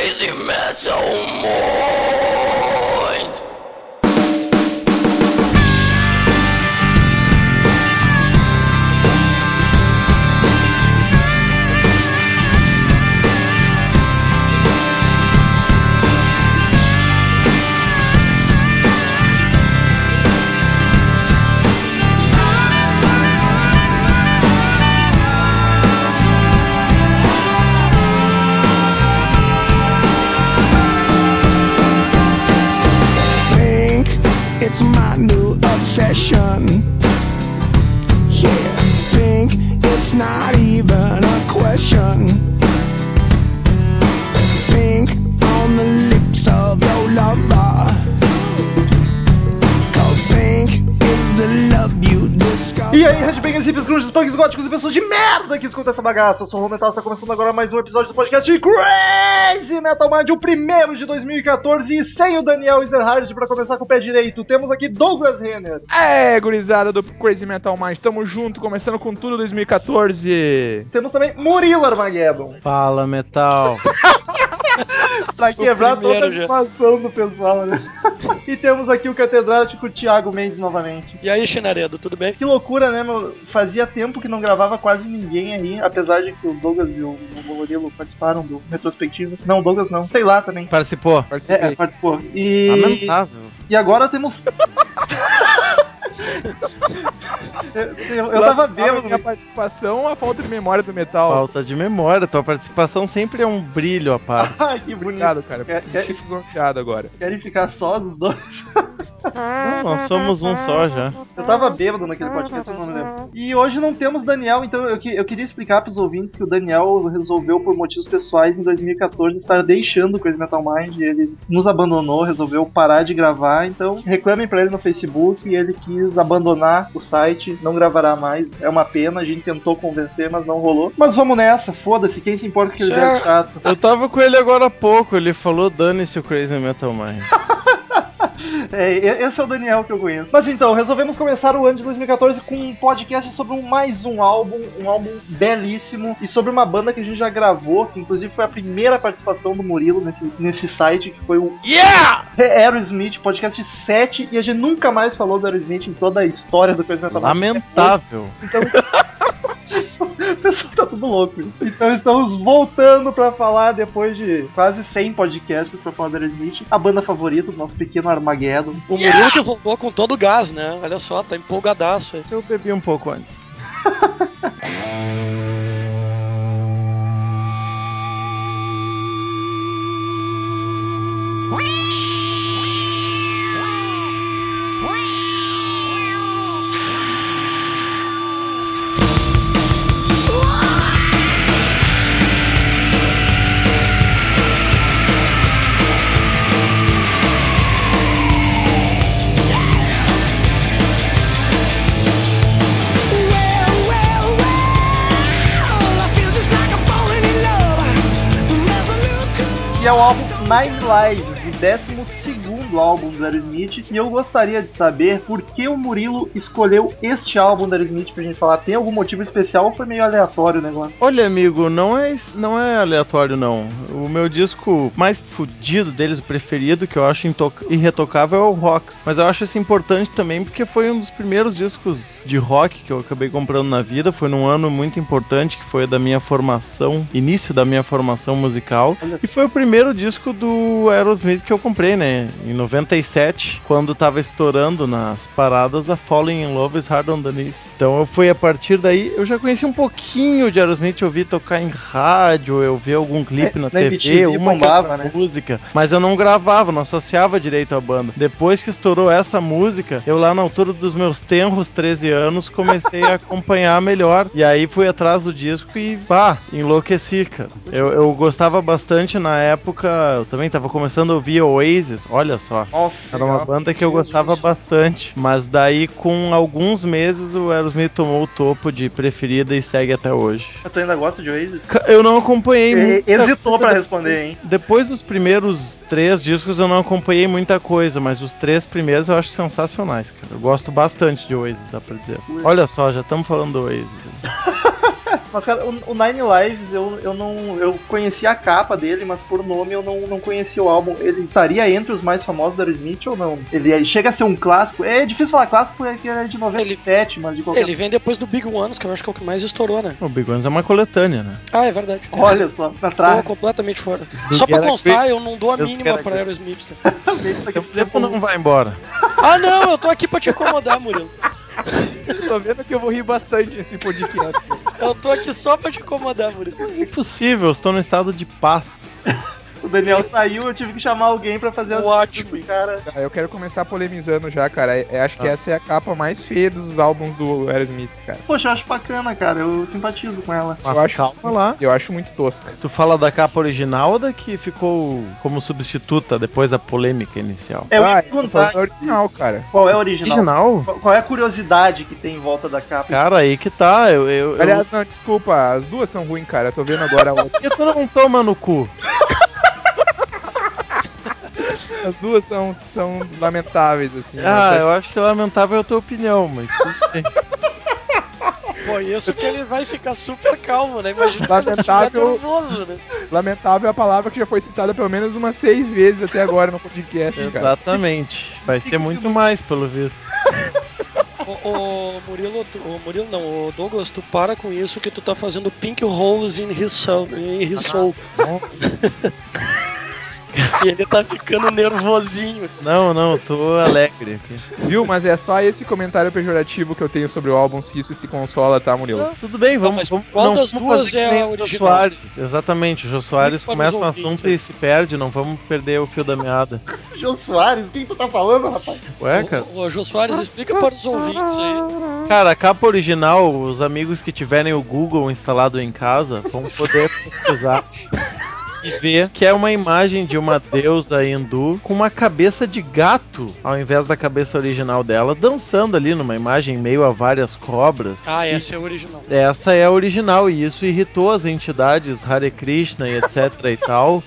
crazy metal mind. Господи, merda que escutam essa bagaça. Eu sou o Rometal, está começando agora mais um episódio do podcast Crazy Metal Mind, o primeiro de 2014, e sem o Daniel Ezerhard para começar com o pé direito. Temos aqui Douglas Renner. É, gurizada do Crazy Metal Mind, tamo junto, começando com tudo 2014. Temos também Murilo Armageddon, Fala, metal. pra quebrar toda a animação do pessoal, né? e temos aqui o catedrático Thiago Mendes novamente. E aí, Chinaredo, tudo bem? Que loucura, né, meu? Fazia tempo que não gravava quase ninguém aí, apesar de que o Douglas e o o Murilo participaram do retrospectivo. Não, o Douglas não, sei lá também. Participou? É, é, participou. E, Lamentável. e agora temos. eu, eu, eu tava A bêbado. minha participação, a falta de memória do metal. Falta de memória. Tua participação sempre é um brilho parte. Ai, que bonito. Obrigado, cara. Quer- Me senti lisonjeado agora. Querem ficar sós os dois? Não, nós somos um só já. Eu tava bêbado naquele podcast, eu não me lembro. E hoje não temos Daniel, então eu, que- eu queria explicar pros ouvintes que o Daniel resolveu, por motivos pessoais, em 2014, estar deixando o Crazy Metal Mind. Ele nos abandonou, resolveu parar de gravar. Então reclamem pra ele no Facebook e ele quis abandonar o site, não gravará mais. É uma pena, a gente tentou convencer, mas não rolou. Mas vamos nessa, foda-se, quem se importa que ele é chato. Eu tava com ele agora há pouco. Ele falou: dane-se o Crazy Metal Mind. É, esse é o Daniel que eu conheço. Mas então, resolvemos começar o ano de 2014 com um podcast sobre um, mais um álbum, um álbum belíssimo, e sobre uma banda que a gente já gravou, que inclusive foi a primeira participação do Murilo nesse, nesse site, que foi o Yeah! Aerosmith, podcast 7, e a gente nunca mais falou do Aerosmith em toda a história do Coisa Metal. Lamentável. Então, o pessoal tá tudo louco. Então estamos voltando pra falar, depois de quase 100 podcasts pra falar do Aerosmith, a banda favorita do nosso pequeno Armageddon. O Murilo que voltou com todo o gás, né? Olha só, tá empolgadaço aí. Eu bebi um pouco antes. Well, é o álbum Nine Lives, o 12 álbum do Aerosmith. E eu gostaria de saber por que o Murilo escolheu este álbum do Aerosmith pra gente falar. Tem algum motivo especial ou foi meio aleatório o negócio? Olha, amigo, não é, não é aleatório, não. O meu disco mais fudido deles, o preferido, que eu acho irretocável, é o Rocks. Mas eu acho isso importante também porque foi um dos primeiros discos de rock que eu acabei comprando na vida. Foi num ano muito importante, que foi da minha formação, início da minha formação musical. E foi o primeiro disco do Aerosmith que eu comprei, né? Em 97, quando tava estourando nas paradas a Falling in Love is Hard on the Knees. Então eu fui a partir daí, eu já conheci um pouquinho de Aerosmith, eu vi tocar em rádio, eu vi algum clipe É, na, TV, MTV uma bombava, né? música, mas eu não gravava, não associava direito à banda. Depois que estourou essa música, eu lá na altura dos meus tenros 13 anos comecei a acompanhar melhor. E aí fui atrás do disco e pá, enlouqueci, cara. Eu, eu gostava bastante na época, eu também tava começando a ouvir Oasis, olha só. Nossa, Era uma banda que eu gostava bastante, mas daí com alguns meses o Aerosmith tomou o topo de preferida e segue até hoje. tu ainda gosta de Oasis? Eu não acompanhei E- Hesitou pra coisa responder, hein? depois dos primeiros três discos eu não acompanhei muita coisa, mas os três primeiros eu acho sensacionais, cara. Eu gosto bastante de Oasis, dá pra dizer. Olha só, já estamos falando do Oasis. Mas, cara, o, o Nine Lives, eu, eu não. Eu conhecia a capa dele, mas por nome eu não, não conhecia o álbum. Ele estaria entre os mais famosos da Aerosmith ou não? Ele chega a ser um clássico. É difícil falar clássico porque ele é de 97, mas de qualquer Ele vem depois do Big Ones, que eu acho que é o que mais estourou, né? O Big Ones é uma coletânea, né? Ah, é verdade. Olha só, pra Tô trás. completamente fora. Do Só pra constar, Grip. eu não dou a mínima pra Grip. Aerosmith. tá? O tempo não vai embora. Ah, não, eu tô aqui pra te incomodar, Murilo. Tô vendo que eu vou rir bastante nesse podcast. Eu tô aqui só pra te incomodar, Murilo. Impossível, estou no estado de paz. O Daniel saiu, eu tive que chamar alguém pra fazer as Ótimo. do cara. Cara, Eu quero começar polemizando já, cara. Eu acho que essa é a capa mais feia dos álbuns do Aerosmith, cara. Poxa, eu acho bacana, cara. Eu simpatizo com ela. Eu acho, Calma lá. eu acho muito tosca. Tu fala da capa original ou da que ficou como substituta depois da polêmica inicial? É, eu ah, eu original, cara. qual é a original. Original? Qual- é a curiosidade que tem em volta da capa? Cara, aí que tá. Eu, eu, eu- Aliás, não, desculpa, as duas são ruins, cara. Eu tô vendo agora a outra. Por que tu não toma no cu? As duas são, são lamentáveis, assim. Ah, mas eu acho que lamentável é a tua opinião, mas bem. Conheço que ele vai ficar super calmo, né? Imagina Lamentável. nervoso, né? Lamentável é a palavra que já foi citada pelo menos umas seis vezes até agora no podcast, cara. Exatamente. Vai ser muito mais, pelo visto. Ô, ô, Murilo, tu, ô, Murilo não, ô Douglas, tu para com isso que tu tá fazendo pink holes in his soul. In his soul. e ele tá ficando nervosinho. Não, não, eu tô alegre aqui. Viu? Mas é só esse comentário pejorativo que eu tenho sobre o álbum, se isso te consola, tá, Murilo? Não, tudo bem, vamos. mas vamos qual não das vamos duas é a o Jô? Soares, exatamente. O Jô Soares para começa um assunto e se perde, não vamos perder o fio da meada. Jô Soares, quem tu tá falando, rapaz? Ué, cara? Ô, ô, Jô Soares, explica para os ouvintes aí. Cara, a capa original, os amigos que tiverem o Google instalado em casa vão poder pesquisar e ver que é uma imagem de uma deusa hindu com uma cabeça de gato ao invés da cabeça original dela, dançando ali numa imagem meio a várias cobras. Ah, essa é a original. Essa é a original e isso irritou as entidades Hare Krishna e etc e tal.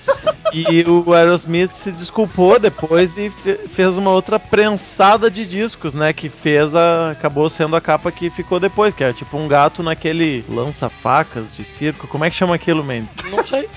E o Aerosmith se desculpou depois e fe- fez uma outra prensada de discos, né? Que fez a. acabou sendo a capa que ficou depois, que é tipo um gato naquele lança-facas de circo. Como é que chama aquilo, Mendes? Não sei.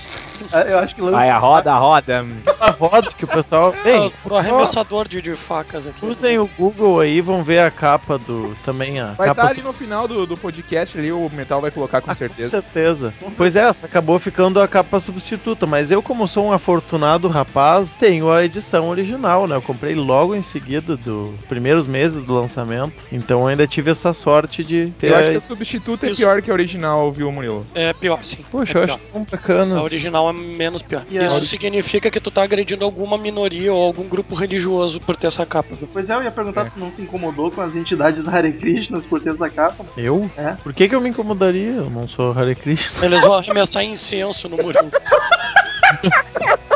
É, Eu acho que lança. Vai, a roda, a roda. A roda que o pessoal. Ah, Bem, pro arremessador de, de facas aqui. usem o Google aí, vão ver a capa do. Também a Vai estar ali no final do, do podcast ali, o Metal vai colocar com Com certeza. certeza. Pois é, essa acabou ficando a capa substituta, mas eu, como sou um afortunado rapaz, tenho a edição original, né? Eu comprei logo em seguida dos primeiros meses do lançamento, então eu ainda tive essa sorte de ter. Eu acho a- que a substituta é Isso. pior que a original, viu, Murilo? É pior, sim. Poxa, é eu pior. acho tão bacana. A original é menos pior. E Isso ori- significa que tu tá agredindo alguma minoria ou algum grupo religioso por ter essa capa. Pois é, eu ia perguntar É. se tu não se incomodou com as entidades Hare Krishnas por ter essa capa. Eu? É. Por que, que eu me incomodaria? Eu não sou Hare Krishna. Eles vão arremessar incenso no Murilo.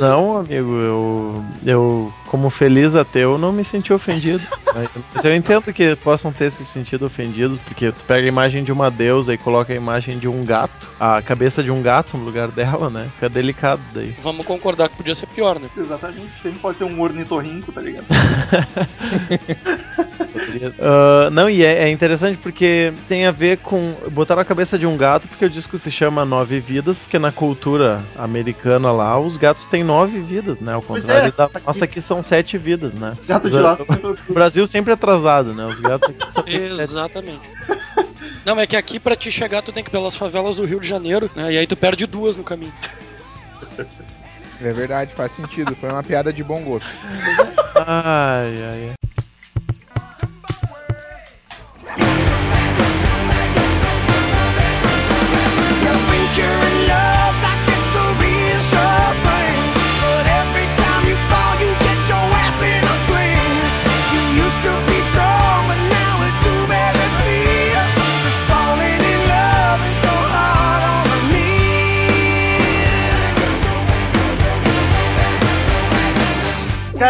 Não, amigo, eu, eu, como feliz ateu, não me senti ofendido. Mas eu entendo que possam ter se sentido ofendidos, porque tu pega a imagem de uma deusa e coloca a imagem de um gato, a cabeça de um gato no lugar dela, né? Fica delicado daí. Vamos concordar que podia ser pior, né? Exatamente, sempre pode ser um ornitorrinco, tá ligado? Ah, não, e é, é interessante porque tem a ver com. Botaram a cabeça de um gato porque o disco se chama Nove Vidas, porque na cultura americana lá os gatos têm nove vidas, né? Ao contrário é, da aqui- nossa aqui são sete vidas, né? Gato Os- de lá. O Brasil sempre atrasado, né? Os gatos aqui sete Exatamente. Não, é que aqui pra te chegar tu tem que ir pelas favelas do Rio de Janeiro, né? E aí tu perde duas no caminho. É verdade, faz sentido. Foi uma piada de bom gosto. Ai, ai, ai.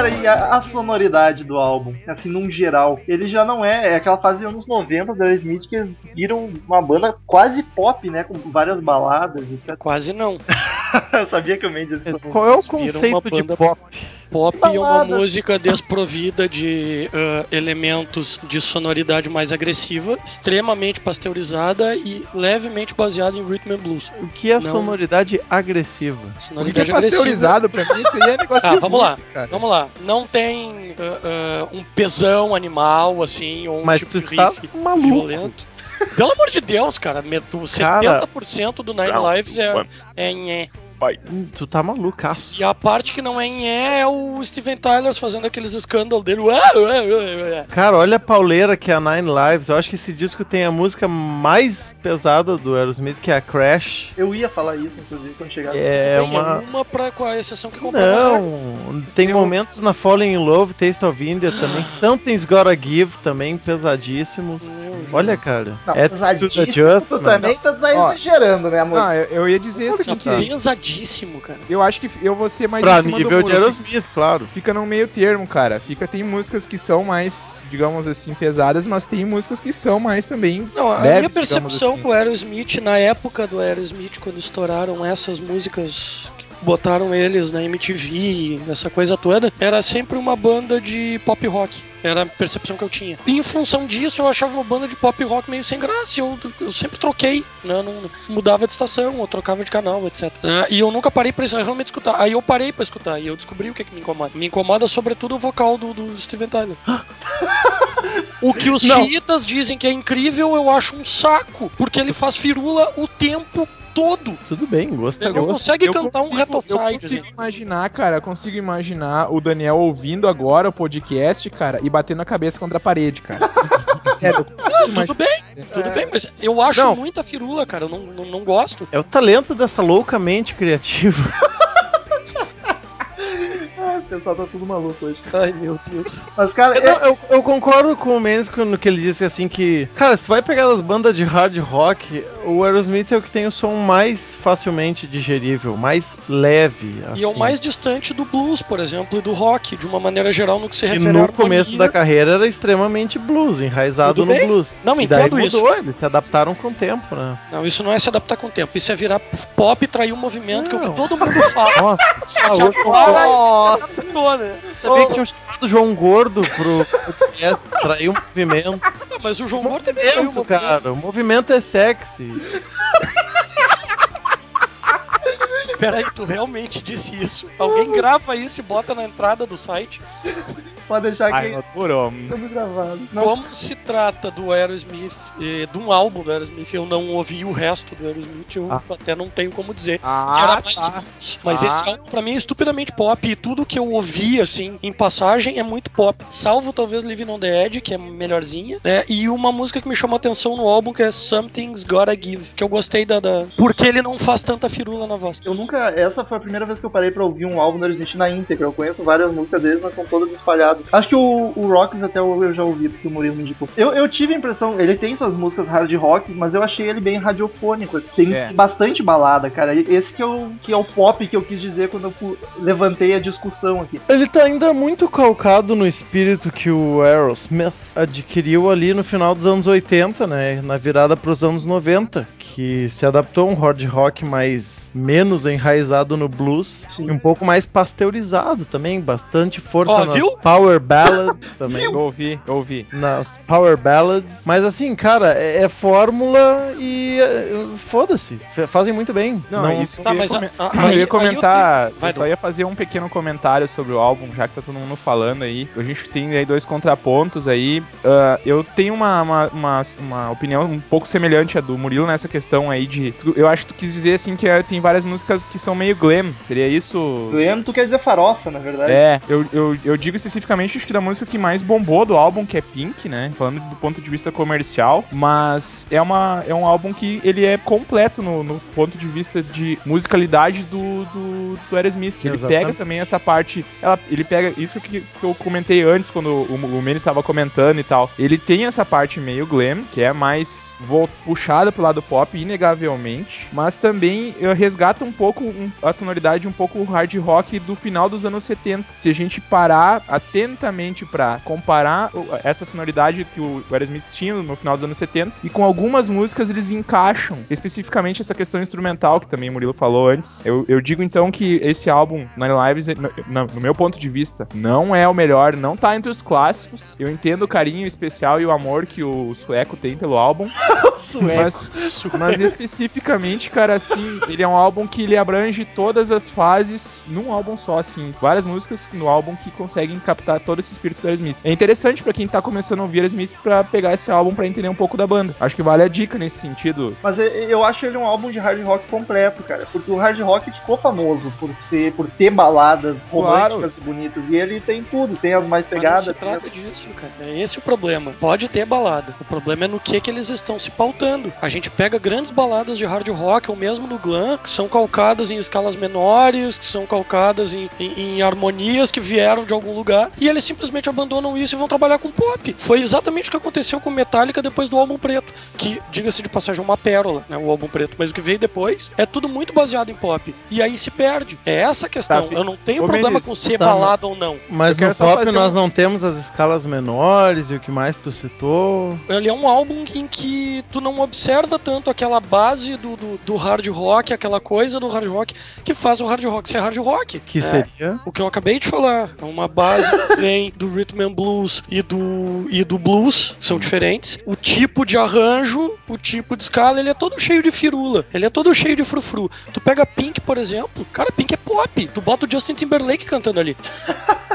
Cara, e a, a sonoridade do álbum, assim, num geral, ele já não é, é aquela fase dos anos 90 da Aerosmith que eles viram uma banda quase pop, né, com várias baladas, etc. Quase não. Eu sabia que o Mendes Qual é o conceito de banda- pop? Pop é uma música desprovida de ah, elementos de sonoridade mais agressiva, extremamente pasteurizada e levemente baseada em rhythm and blues. O que é Não. sonoridade agressiva? O que é Sonoridade agressiva. pasteurizado pra mim, isso aí é negócio Ah, de vamos lá. muito, cara. Vamos lá, não tem ah, ah, um pesão animal, assim, ou um Mas tipo tu de está riff maluco. violento. Pelo amor de Deus, cara, met- o 70% do Nine Lives é, one. é E. Hum, Tu tá malucaço. E a parte que não é em E é o Steven Tyler fazendo aqueles escândalos dele. Cara, olha a pauleira que é a Nine Lives. Eu acho que esse disco tem a música mais pesada do Aerosmith, que é a Crash. Eu ia falar isso, inclusive, quando chegasse. É Bem, uma. uma pra, com a exceção que. Não, tem momentos na Falling in Love, Taste of India também. Something's Gotta Give também, pesadíssimos. Olha, cara. Não, é pesadíssimo, just, tu também tá exagerando, né, amor? Não, eu, eu ia dizer assim que pesadíssimo, cara. eu acho que eu vou ser mais Pra em cima nível do de. Aerosmith, claro. Fica no meio termo, cara. Fica tem músicas que são mais, digamos assim, pesadas, mas tem músicas que são mais também Não, a leves, minha percepção assim. com o Aerosmith, na época do Aerosmith, quando estouraram essas músicas que botaram eles na MTV, essa coisa toda, era sempre uma banda de pop rock. Era a percepção que eu tinha. E em função disso, eu achava uma banda de pop rock meio sem graça. Eu, eu sempre troquei, né? Não mudava de estação, ou trocava de canal, etc. né? E eu nunca parei pra isso, realmente escutar. Aí eu parei pra escutar e eu descobri o que, que me incomoda. Me incomoda sobretudo o vocal do, do Steven Tyler. O que os Não. chiitas dizem que é incrível, eu acho um saco. Porque ele faz firula o tempo todo. Tudo bem, gosto é Ele não gosto. consegue Eu cantar consigo- um Eu retoside. consigo imaginar, cara, eu consigo imaginar o Daniel ouvindo agora o podcast, cara, e batendo a cabeça contra a parede, cara. Sério, eu consigo tudo imaginar bem, isso. Tudo bem, mas eu acho Não. muita firula, cara. Eu não, não, não gosto. É o talento dessa loucamente criativa. O pessoal tá tudo maluco hoje. Ai, meu Deus. Mas, cara, Eu, é- eu- eu concordo com o Mendes no que ele disse assim que, cara, se vai pegar as bandas de hard rock, o Aerosmith é o que tem o som mais facilmente digerível, mais leve. E é o assim. mais distante do blues, por exemplo, e do rock, de uma maneira geral, no que se refere à no harmonia. começo da carreira era extremamente blues, enraizado no blues. Não, e daí entendo isso. mudou, eles se adaptaram com o tempo, né? Não, isso não é se adaptar com o tempo. Isso é virar pop e trair um movimento, que é o Não. que todo mundo fala. Nossa, louco. agora Nossa. Adaptou, né? sabia que tinham chamado João Gordo pro podcast pra trair um movimento. Mas o João Gordo traiu um Tempo, movimento. cara, o movimento é sexy. Peraí, tu realmente disse isso? Alguém grava isso e bota na entrada do site? Pode deixar que estamos gravados. Não, Como se trata do Aerosmith, eh, de um álbum do Aerosmith, eu não ouvi o resto do Aerosmith, eu Ah. até não tenho como dizer. que Ah, era mais tá. Mas Ah. esse álbum pra mim é estupidamente pop e tudo que eu ouvi assim em passagem é muito pop. Salvo talvez Living on the Edge, que é melhorzinha, né? E uma música que me chamou a atenção no álbum que é Something's Gotta Give, que eu gostei da, da... porque ele não faz tanta firula na voz. Eu nunca. Essa foi a primeira vez que eu parei pra ouvir um álbum do Aerosmith na íntegra. Eu conheço várias músicas deles, mas são todas espalhadas. Acho que o, o Rocks até eu, eu já ouvi, porque o Murilo me indicou. Eu, eu tive a impressão, ele tem suas músicas hard rock, mas eu achei ele bem radiofônico. assim. Tem É. bastante balada, cara. Esse que, eu, que é o pop que eu quis dizer quando eu levantei a discussão aqui. Ele tá ainda muito calcado no espírito que o Aerosmith adquiriu ali no final dos anos 80, né? Na virada pros anos 90, que se adaptou a um hard rock mais menos enraizado no blues Sim. e um pouco mais pasteurizado também, bastante força Ó, nas viu? power ballads também. Eu ouvi, eu ouvi. Nas power ballads, mas assim, cara, é, é fórmula e é, foda-se, fazem muito bem. Não, é isso Tá, eu ia, mas eu aí- ia eu comentar, eu só ia fazer um pequeno comentário sobre o álbum, já que tá todo mundo falando aí. A gente tem aí dois contrapontos aí. Ah, eu tenho uma, uma, uma, uma opinião um pouco semelhante à do Murilo nessa questão aí de. Eu acho que tu quis dizer assim que é, tem várias músicas que são meio glam. Seria isso? Glenn, tu quer dizer farofa, na verdade. É, eu, eu, eu digo especificamente acho que da música que mais bombou do álbum, que é Pink, né? Falando do ponto de vista comercial, mas é, uma, é um álbum que ele é completo no, no ponto de vista de musicalidade do, do, do Aerosmith. Que ele Exatamente. pega também essa parte. Ela, ele pega isso que, que eu comentei antes, quando o, o Menes estava comentando e tal. Ele tem essa parte meio glam, que é mais puxada pro lado pop, inegavelmente, mas também eh, resgata um pouco um- a sonoridade um pouco hard rock do final dos anos 70. Se a gente parar, até atentamente pra comparar essa sonoridade que o Aerosmith tinha no final dos anos 70 e com algumas músicas eles encaixam especificamente essa questão instrumental que também o Murilo falou antes. Eu, eu digo então que esse álbum, Nine Lives, no, meu ponto de vista, não é o melhor, não tá entre os clássicos. Eu entendo o carinho especial e o amor que o sueco tem pelo álbum, mas, mas especificamente, cara, assim, ele é um álbum que ele abrange todas as fases num álbum só, assim. Várias músicas no álbum que conseguem captar todo esse espírito do Aerosmith. É interessante pra quem tá começando a ouvir Aerosmith pra pegar esse álbum pra entender um pouco da banda. Acho que vale a dica nesse sentido. Mas eu- eu acho ele um álbum de hard rock completo, cara. Porque o hard rock ficou famoso por ser, por ter baladas Claro. românticas e bonitas. E ele tem tudo, tem as mais Mas não pegadas. se trata disso, cara. É esse o problema. Pode ter balada. O problema é no que que eles estão se pautando. A gente pega grandes baladas de hard rock, ou mesmo no glam, que são calcadas em escalas menores, que são calcadas em, em- em harmonias que vieram de algum lugar, e eles simplesmente abandonam isso e vão trabalhar com pop. Foi exatamente o que aconteceu com Metallica depois do álbum preto, que, diga-se de passagem, é uma pérola, né, o álbum preto. Mas o que veio depois é tudo muito baseado em pop. E aí se perde. É essa a questão. Tá, Eu não tenho Ô, problema Mendes, com ser tá, balada ou não. Mas no pop nós um- não temos as escalas menores e o que mais tu citou. Ele é um álbum em que tu não observa tanto aquela base do, do, do hard rock, aquela coisa do hard rock que faz o hard rock ser hard rock. Que É, seria. o que eu acabei de falar. É uma base vem do rhythm and blues e do, e do blues, são diferentes. O tipo de arranjo, o tipo de escala, ele é todo cheio de firula. Ele é todo cheio de frufru. Tu pega Pink, por exemplo, cara, Pink é pop. Tu bota o Justin Timberlake cantando ali.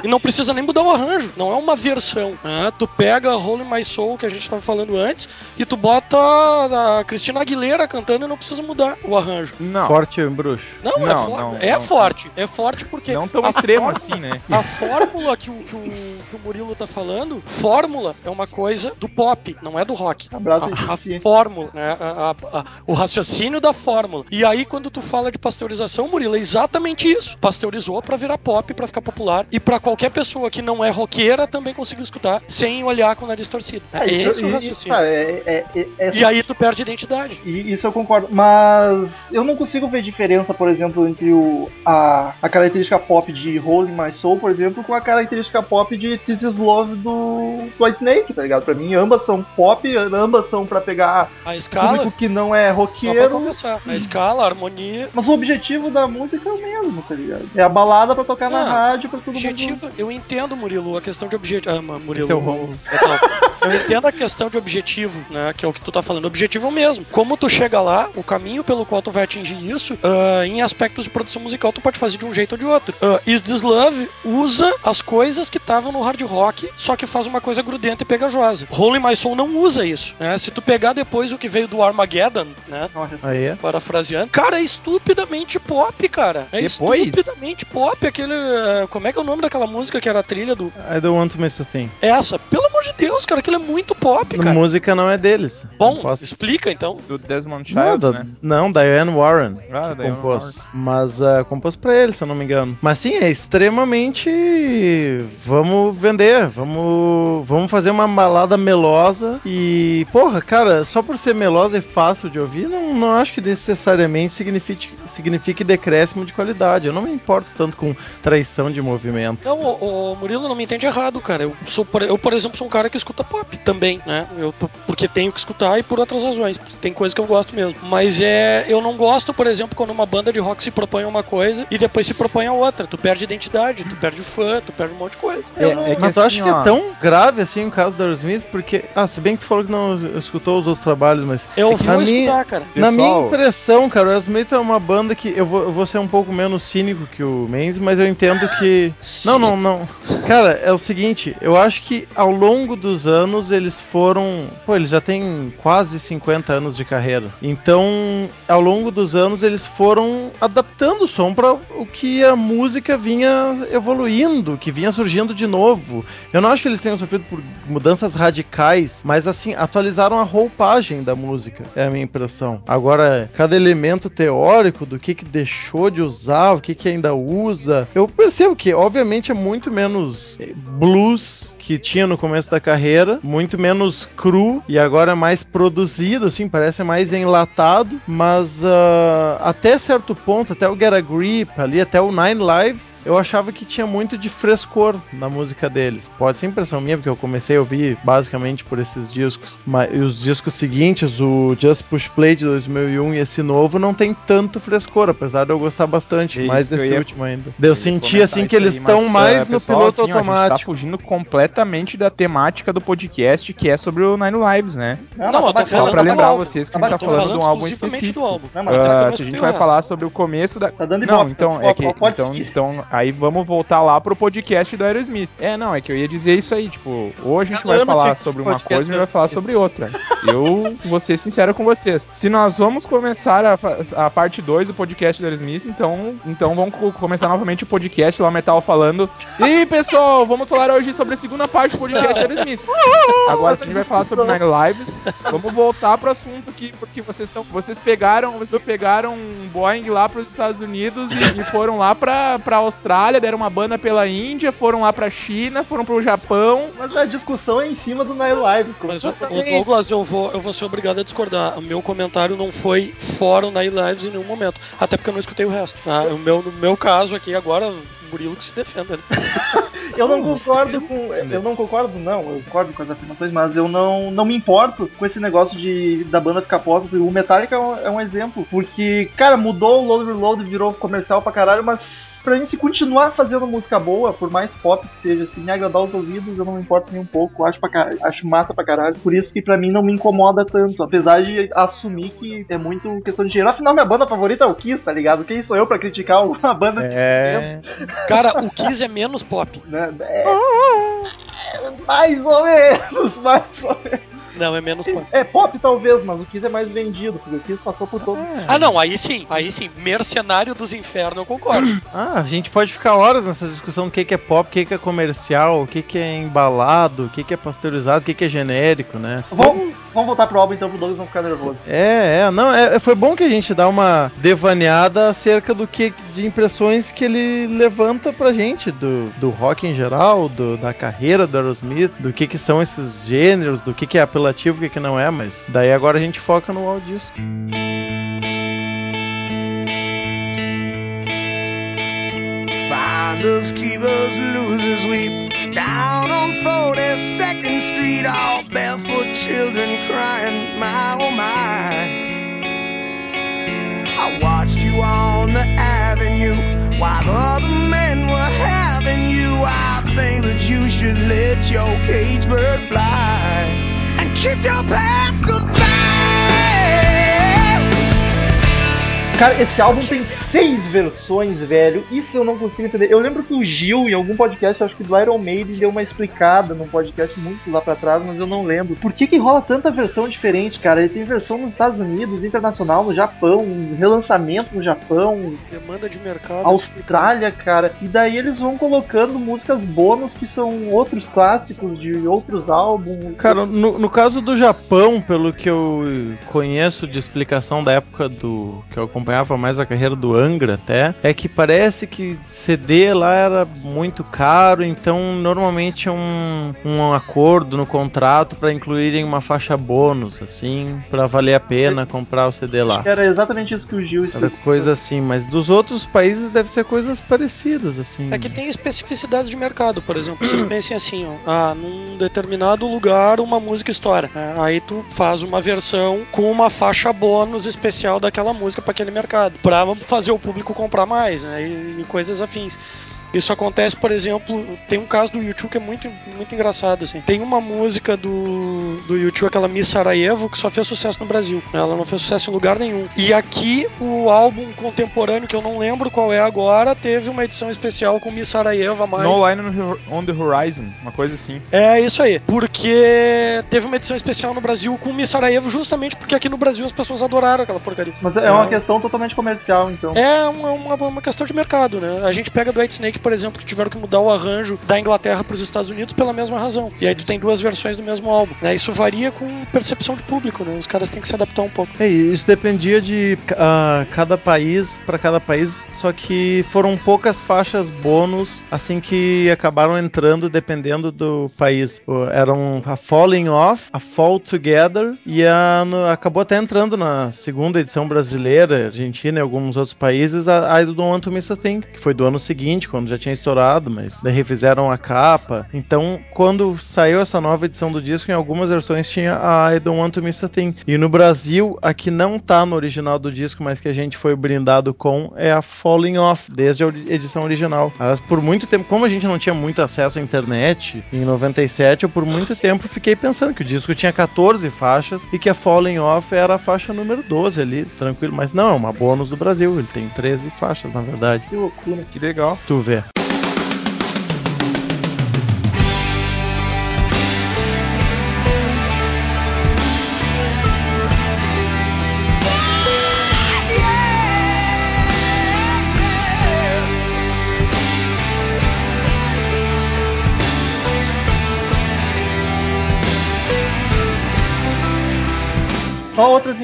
E não precisa nem mudar o arranjo, não é uma versão. né? Tu pega Holy My Soul, que a gente tava falando antes, e tu bota a Cristina Aguilera cantando e não precisa mudar o arranjo. Não, Forte bruxo. Não, é, Não, fo- não, é não. forte. É forte porque. não tão extremo assim, né? A fórmula que o, que, o, que o Murilo tá falando, fórmula é uma coisa do pop, não é do rock. Abraço A, a fórmula, né? A- a- a- o raciocínio da fórmula. E aí, quando tu fala de pasteurização, Murilo, é exatamente isso. Pasteurizou pra virar pop, pra ficar popular e pra qualquer pessoa que não é roqueira também conseguir escutar sem olhar com o nariz torcido. É, É, isso- esse o e- raciocínio. tá, é- é- é- essa- E aí tu perde identidade. E isso eu concordo, mas eu não consigo ver diferença, por exemplo, entre o, a, a característica pop de Holding My Soul, por exemplo, com a característica pop de This Is Love do, do Snake, tá ligado? Pra mim, ambas são pop, ambas são pra pegar A escala, público que não é roqueiro, começar. A escala, a harmonia. mas o objetivo da música é o mesmo, tá ligado? É a balada pra tocar na Ah, rádio pra todo mundo. Objetiva, eu entendo, Murilo, a questão de objetivo. Ah, Murilo. Esse é o Romulo. Eu entendo a questão de objetivo, né? Que é o que tu tá falando. Objetivo mesmo. Como tu chega lá, o caminho pelo qual tu vai atingir isso, ah, em aspectos de produção musical, tu pode fazer de um jeito ou de outro. Ah, Is This Love usa as coisas que estavam no hard rock, só que faz uma coisa grudenta e pegajosa. Holy My Soul não usa isso, né? Se tu pegar depois o que veio do Armageddon, né? Aí. Parafraseando. Cara, é estupidamente pop, cara. É Depois? estupidamente pop. Aquele. eh, Como é que é o nome daquela música que era a trilha do. I don't want to miss a thing. Essa? Pelo amor de Deus, cara, aquilo é muito pop, A cara. música não é deles. Bom, Não posso- explica então. Do Desmond Não, Child, da- né? não, Diane Warren. Ah, não compôs. lembro. Mas uh, compôs pra ele, se eu não me engano. Mas sim, é extremamente. Vamos vender, vamos, vamos fazer uma balada melosa. E, porra, cara, só por ser melosa e fácil de ouvir, não, não acho que necessariamente signifique, signifique decréscimo de qualidade. Eu não me importo tanto com traição de movimento. Não, o, Murilo não me entende errado, cara. Eu, sou, eu, por exemplo, sou um cara que escuta pop também, né? Eu, porque tenho que escutar e por outras razões. Tem coisa que eu gosto mesmo. Mas é. Eu não gosto, por exemplo, quando uma banda de rock se propõe a uma coisa e depois se propõe a outra. Tu perde identidade, tu perde fã, tu perde um monte de coisa. É, é que Mas eu assim, acho que ó, é tão grave assim o caso do Aerosmith, porque. Ah, se bem que tu falou que não escutou os outros trabalhos, mas Eu É que vou minha- escutar, cara. Na minha impressão, cara, o Aerosmith é uma banda que eu vou, eu vou ser um pouco menos cínico que o Mendes, mas eu entendo que. Não, não, não. Cara, é o seguinte, eu acho que ao longo dos anos eles foram. Pô, eles já têm quase 50 anos de carreira. Então, ao longo dos anos eles foram adaptando o som para o que a música vinha evoluindo, que vinha surgindo de novo. Eu não acho que eles tenham sofrido por mudanças radicais, mas assim, atualizaram a roupagem da música, é a minha impressão. Agora, cada elemento teórico do que, que deixou de usar, o que, que ainda usa, eu percebo que, obviamente, é muito menos eh, blues que tinha no começo da carreira muito menos cru e agora é mais produzido, assim, parece mais enlatado, mas ah, até certo ponto, até o Get a Grip ali, até o Nine Lives, eu achava que tinha muito de frescor na música deles. Pode ser impressão minha, porque eu comecei a ouvir basicamente por esses discos, mas e os discos seguintes, o Just Push Play de 2001 e esse novo, não tem tanto frescor, apesar de eu gostar bastante É mais eu desse ia- último ainda. Eu ia senti assim que eles estão mais eh, no pessoal, piloto assim, ó, a gente automático. tá fugindo completamente da temática do podcast, que é sobre o Nine Lives, né? Não, Não, eu tô tá Só falando pra do lembrar álbum. vocês que Tá a gente tá bom, Tô falando de um álbum específico. do álbum. Não, eu se a gente vai falar sobre o começo da. Tá dando Não, então, tá? é que, então, então, aí vamos voltar lá pro podcast do Aerosmith. É, não, é que eu ia dizer isso aí, tipo, ou a gente vai falar que sobre uma coisa gente vai falar sobre outra. Eu vou ser sincero com vocês. Se nós vamos começar a, a parte 2 do podcast do Aerosmith, então, então vamos co- começar novamente o podcast lá, Metal falando. E pessoal, vamos falar hoje sobre a segunda parte do podcast do Aerosmith. Agora, se a gente vai falar sobre Nine Lives, vamos voltar pro assunto aqui, porque vocês estão. Vocês pegaram. Vocês pegaram um Boeing lá pros Estados Unidos e, e foram lá pra, pra Austrália, deram uma banda pela Índia, foram lá pra China, foram pro Japão. Mas a discussão é em cima do Nine Lives. Mas, o, Douglas, eu vou, eu vou ser obrigado a discordar. O meu comentário não foi fora o Night Lives em nenhum momento. Até porque eu não escutei o resto. tá? o meu, no meu caso aqui, agora, Murilo que se defenda. né? Eu não concordo com. Eu não concordo, não. Eu concordo com as afirmações, mas eu não, não me importo com esse negócio de da banda ficar pop. O Metallica é um, é um exemplo. Porque, cara, mudou o Load Reload, virou comercial pra caralho, mas. Pra mim, se continuar fazendo música boa, por mais pop que seja, se me agradar os ouvidos, eu não me importo nem um pouco. Acho, pra caralho, acho massa pra caralho. Por isso que pra mim não me incomoda tanto. Apesar de assumir que é muito questão de dinheiro. Afinal, minha banda favorita é o Kiss, tá ligado? Quem sou eu pra criticar uma banda É. Cara, o Kiss é menos pop. né? É, mais ou menos, mais ou menos. Não, é menos pop. É pop talvez, mas o Kiss é mais vendido, porque o Kiss passou por todo. Ah, não, aí sim, aí sim. Mercenário dos Infernos, eu concordo. Ah, a gente pode ficar horas nessa discussão do que que é pop, o que que é comercial, o que que é embalado, o que que é pasteurizado, o que que é genérico, né? Vamos, vamos voltar pro álbum então pro Douglas não ficar nervoso. É, é, não, é, foi bom que a gente dá uma devaneada acerca do que de impressões que ele levanta pra gente do, do rock em geral, do, da carreira do Aerosmith, do que que são esses gêneros, do que que é apelativo, o que não é, mas daí agora a gente foca no áudio disco. Finders, keepers, losers weep down on 42nd Street. All barefoot children crying, my oh my. I watched you on the avenue while other men were having you. I think that you should let your cage bird fly kiss your past goodbye. Cara, esse álbum tem seis versões, velho. Isso eu não consigo entender. Eu lembro que o Gil, em algum podcast, acho que do Iron Maiden, deu uma explicada num podcast muito lá pra trás, mas eu não lembro. Por que que rola tanta versão diferente, cara? Ele tem versão nos Estados Unidos, internacional, no Japão, um relançamento no Japão, Demanda de mercado. Austrália, cara. E daí eles vão colocando músicas bônus que são outros clássicos de outros álbuns. Cara, no, no caso do Japão, pelo que eu conheço de explicação da época do. que eu acompanhava mais a carreira do Angra até, é que parece que CD lá era muito caro, então normalmente é um, um acordo no contrato para incluírem uma faixa bônus, assim, para valer a pena comprar o CD lá. Era exatamente isso que o Gil Era coisa assim, mas dos outros países deve ser coisas parecidas, assim. É que tem especificidades de mercado, por exemplo. Vocês pensem assim, ó, ah, num determinado lugar uma música estoura. né? Aí tu faz uma versão com uma faixa bônus especial daquela música para aquele mercado, para fazer o público comprar mais, né? E, e coisas afins. Isso acontece, por exemplo, tem um caso do YouTube que é muito, muito engraçado, assim. Tem uma música do, do YouTube, aquela Miss Sarajevo, que só fez sucesso no Brasil. né? Ela não fez sucesso em lugar nenhum. E aqui, o álbum contemporâneo, que eu não lembro qual é agora, teve uma edição especial com Miss Sarajevo a mais. No Line on the- on the Horizon, uma coisa assim. É isso aí. Porque teve uma edição especial no Brasil com Miss Sarajevo, justamente porque aqui no Brasil as pessoas adoraram aquela porcaria. Mas é uma questão totalmente comercial, então. É uma, uma, uma questão de mercado, né? A gente pega do White Snake por exemplo, que tiveram que mudar o arranjo da Inglaterra para os Estados Unidos pela mesma razão. E aí tu tem duas versões do mesmo álbum. Né? Isso varia com percepção de público, né? Os caras têm que se adaptar um pouco. É, isso dependia de ah, cada país para cada país, só que foram poucas faixas bônus assim que acabaram entrando dependendo do país. Eram a Falling Off, a Fall Together e a, no- acabou até entrando na segunda edição brasileira, Argentina e alguns outros países, a I Don't Want to Miss a Thing, que foi do ano seguinte, quando já tinha estourado, mas daí refizeram a capa. Então, quando saiu essa nova edição do disco, em algumas versões tinha a I Don't Want to Miss a Thing. E no Brasil, a que não tá no original do disco, mas que a gente foi brindado com, é a Falling Off, desde a edição original. Mas por muito tempo, como a gente não tinha muito acesso à internet, em 97, eu por muito tempo fiquei pensando que o disco tinha 14 faixas e que a Falling Off era a faixa número 12 ali, tranquilo. Mas não, é uma bônus do Brasil, ele tem 13 faixas, na verdade. Que loucura. Que legal. Tu vê.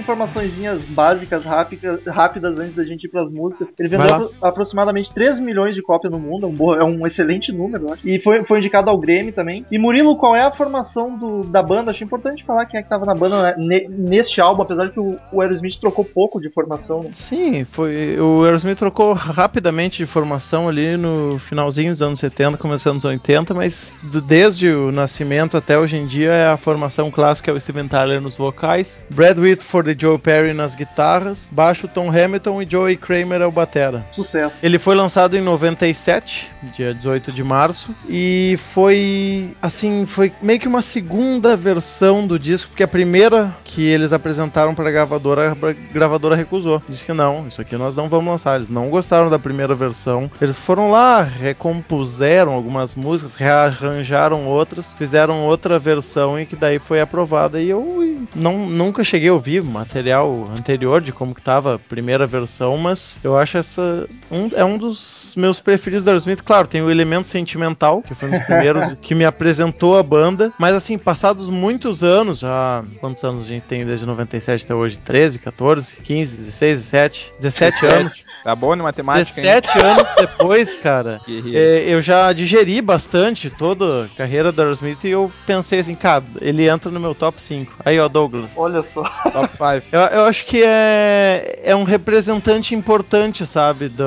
Informaçõezinhas básicas, rápidas, rápidas antes da gente ir pras músicas. Ele vendeu apro- aproximadamente 3 milhões de cópias no mundo, é um, bo- é um excelente número, eu acho. E foi, foi indicado ao Grêmio também. E Murilo, qual é a formação do- da banda? Achei importante falar quem é que tava na banda né, ne- neste álbum, apesar de que o, o Aerosmith trocou pouco de formação. né? Sim, foi. O Aerosmith trocou rapidamente de formação ali no finalzinho dos anos 70, começando dos 80, mas do- desde o nascimento até hoje em dia é a formação clássica é o Steven Tyler nos vocais, Brad Whitford Joe Perry nas guitarras, baixo Tom Hamilton e Joey Kramer ao batera. Sucesso. Ele foi lançado em 97, dia 18 de março, e foi assim, foi meio que uma segunda versão do disco, porque a primeira que eles apresentaram para a gravadora, a gravadora recusou. Disse que não, isso aqui nós não vamos lançar. Eles não gostaram da primeira versão. Eles foram lá, recompuseram algumas músicas, rearranjaram outras, fizeram outra versão e que daí foi aprovada. E eu não, nunca cheguei a ouvir material anterior de como que tava a primeira versão, mas eu acho essa um, é um dos meus preferidos do Aerosmith. Claro, tem o elemento sentimental, que foi um dos primeiros que me apresentou a banda, mas assim, passados muitos anos, já quantos anos a gente tem desde 97 até hoje? 13, 14, 15, 16, 17, 17 anos. Tá bom na matemática, hein? 17 anos depois, cara, é, eu já digeri bastante toda a carreira do Aerosmith e eu pensei assim, cara, ele entra no meu top 5. Aí, ó, Douglas. Olha só. Top 5. Eu, eu acho que é, é um representante importante, sabe, do,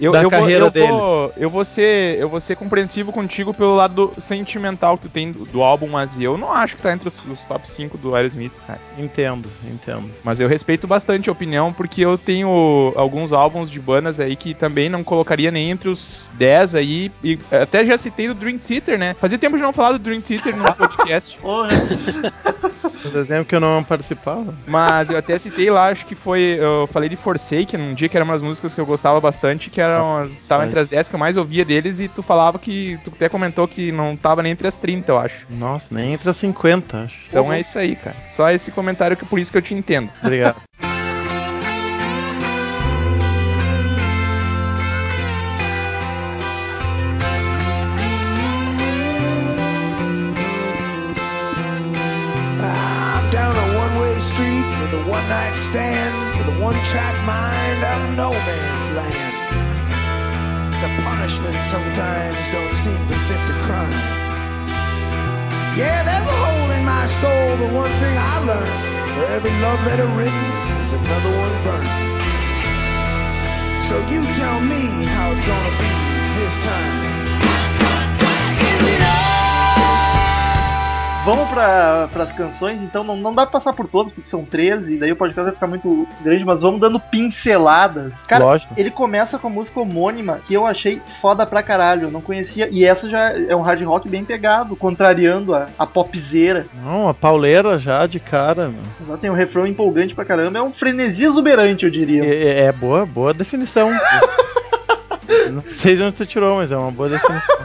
Eu, da eu vou, carreira eu deles. Vou, eu, vou ser, eu vou ser compreensivo contigo pelo lado sentimental que tu tem do, do álbum, mas eu não acho que tá entre os, os top 5 do Aerosmith, cara. Entendo, entendo. Mas eu respeito bastante a opinião, porque eu tenho alguns álbuns de bandas aí que também não colocaria nem entre os 10 aí. E até já citei do Dream Theater, né? Fazia tempo de não falar do Dream Theater no podcast. Porra. Por exemplo, que eu não participava. Mas eu até citei lá, acho que foi. Eu falei de Forsaken, um dia que era umas músicas que eu gostava bastante, que eram as. Tava entre as 10 que eu mais ouvia deles, e tu falava que. Tu até comentou que não tava nem entre as 30, eu acho. Nossa, nem entre as 50, acho. Então é isso aí, cara. Só esse comentário que por isso que eu te entendo. Obrigado. one-track mind of no man's land. The punishment sometimes don't seem to fit the crime. Yeah, there's a hole in my soul, but one thing I learned: for every love letter written, there's another one burned. So you tell me how it's gonna be this time. Vamos para as canções, então não, não dá pra passar por todas, porque são 13, e daí o podcast vai ficar muito grande, mas vamos dando pinceladas. Cara, Lógico. ele começa com a música homônima, que eu achei foda pra caralho, eu não conhecia, e essa já é um hard rock bem pegado, contrariando a, a popzeira. Não, a pauleira já de cara, mano. Já tem um refrão empolgante pra caramba, é um frenesi exuberante, eu diria. É, é boa, boa definição. Não sei de onde tu tirou, mas é uma boa definição.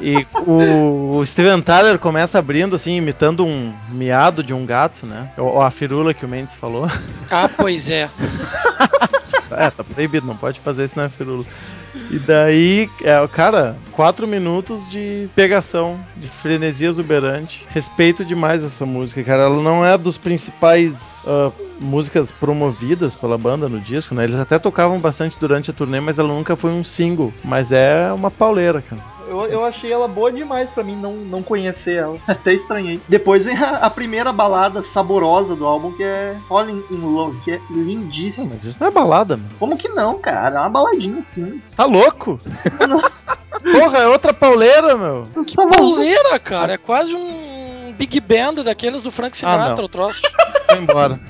E o, o Steven Tyler começa abrindo, assim, imitando um miado de um gato, né? Ou a firula que o Mendes falou. Ah, pois é. É, tá proibido, não pode fazer isso na firula. E daí, é, cara, quatro minutos de pegação, de frenesia exuberante. Respeito demais essa música, cara. Ela não é dos principais ah, músicas promovidas pela banda no disco, né? Eles até tocavam bastante durante a turnê, mas ela nunca foi um single. Mas é uma pauleira, cara. Eu, eu achei ela boa demais pra mim não, não conhecer ela. Até estranhei. Depois vem a, a primeira balada saborosa do álbum, que é Falling in Love, que é lindíssima. mas isso não é balada, mano. Como que não, cara? É uma baladinha assim. Tá louco? Porra, é outra pauleira, meu. Que pauleira, cara. É quase um Big Band daqueles do Frank Ah, não. Sinatra, o troço. Foi embora.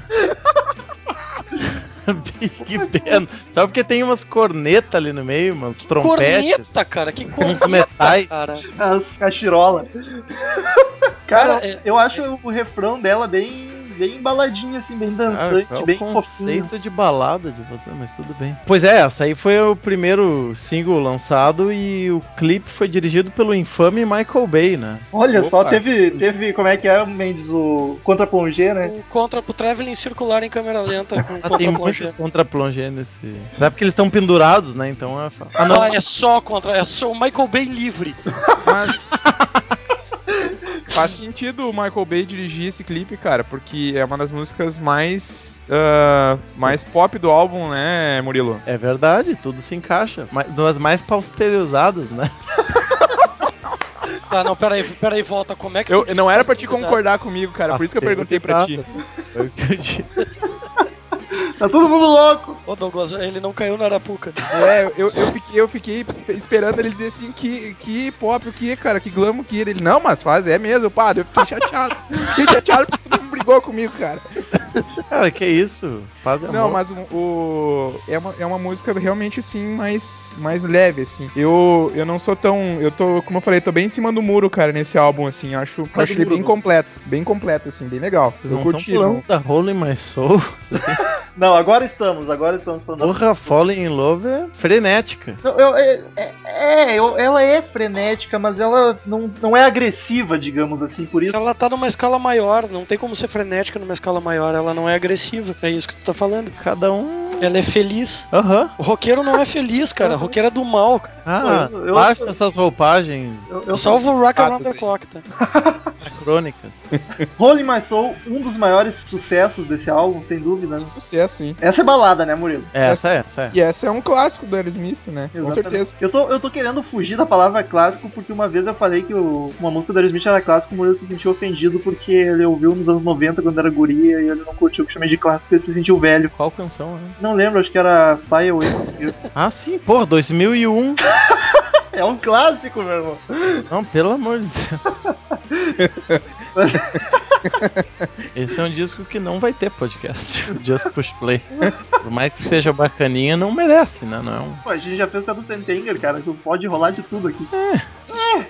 Big Ben. Só porque tem umas cornetas ali no meio, umas trompetes. Corneta, cara. Que corneta, Uns metais. cara. As cachirola. Cara, Cara, é- eu acho o refrão dela bem, bem baladinho, assim, bem dançante, Ah, é o bem fofinho. conceito de balada de você, mas tudo bem. Pois é, essa aí foi o primeiro single lançado e o clipe foi dirigido pelo infame Michael Bay, né? Olha só, Opa. teve, teve, como é que é, Mendes, o contra plongé, né? O contra pro traveling circular em câmera lenta com Ah, tem contra muitos contra-plongé nesse. Não é porque eles estão pendurados, né? Então é. Ah, não. Ah, é só contra, é só o Michael Bay livre. Mas. Faz sentido o Michael Bay dirigir esse clipe, cara, porque é uma das músicas mais. ah, mais pop do álbum, né, Murilo? É verdade, tudo se encaixa. Mas das mais pausterizadas, né? Tá, não, peraí, peraí, volta. Como é que Eu, tu não era pra te concordar comigo, cara, por isso que eu perguntei pra ti. Tá todo mundo louco! Ô Douglas, ele não caiu na Arapuca. É, eu, eu, fiquei, eu fiquei esperando ele dizer assim, que, que pop, o que, cara, que glam, o que. Ele, não, mas faz, é mesmo, pá, eu fiquei chateado. Fiquei chateado porque tu não brigou comigo, cara. Cara, que isso? Faz amor. Não, mas o, o- é, uma, é uma música realmente, assim, mais, mais leve, assim. Eu, eu não sou tão. Eu tô, como eu falei, tô bem em cima do muro, cara, nesse álbum, assim. Acho, acho ele bem completo. Bem completo, assim, bem legal. Vocês Eu curti. falando não- da Rolling My Soul. Não, agora estamos, agora estamos falando. Porra, Falling in Love é frenética. Não, eu- é, é- é, eu- ela é frenética, mas ela não, não é agressiva, digamos assim, por isso. Ela tá numa escala maior, não tem como ser frenética numa escala maior, ela não é agressiva, é isso que tu tá falando. Cada um. Ela é feliz. Aham. O roqueiro não é feliz, cara. O roqueiro é do mal, cara. Ah, eu- eu- baixa essas roupagens Eu, eu Salva o Rock Around the tudo Clock, tá? anacrônicas. Rolling My Soul, um dos maiores sucessos desse álbum, sem dúvida. Né? Sucesso, hein? Essa é balada, né, Murilo? Essa é, essa é. E essa é um clássico do Aerosmith, né? Com Exatamente. certeza. Eu tô, eu tô querendo fugir da palavra clássico porque uma vez eu falei que o- uma música do Aerosmith era clássico, o Murilo se sentiu ofendido porque ele ouviu nos anos 90 quando era guria e ele não curtiu o que eu chamei de clássico e ele se sentiu velho. Qual canção, né? Não lembro, acho que era Away. Ah, sim, porra, 2001. É um clássico, meu irmão. Não, pelo amor de Deus. Esse é um disco que não vai ter podcast. Just Push Play. Por mais que seja bacaninha, não merece, né? Não é um. Pô, a gente já fez até do Sentenger, cara, que pode rolar de tudo aqui.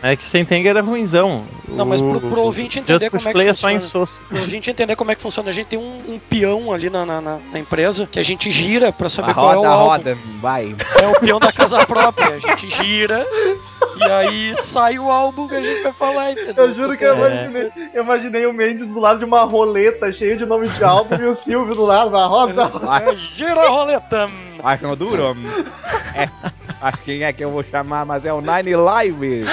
É que o Sentenger era ruimzão. Não, mas pro- pro ouvinte entender Just como Push é que Play é só funciona. insosso. Pra gente entender como é que funciona, a gente tem um, um peão ali na, na, na- na empresa que a gente gira pra saber qual é o álbum. vai. É o peão da casa própria. A gente gira e aí sai o álbum que a gente vai falar, entendeu? Eu juro que eu imaginei, eu imaginei o Mendes do lado de uma roleta cheia de nomes de álbum e o Silvio do lado, a roda. É, gira a roleta. Acho que. É. Acho quem é que eu vou chamar, mas é o Nine Live.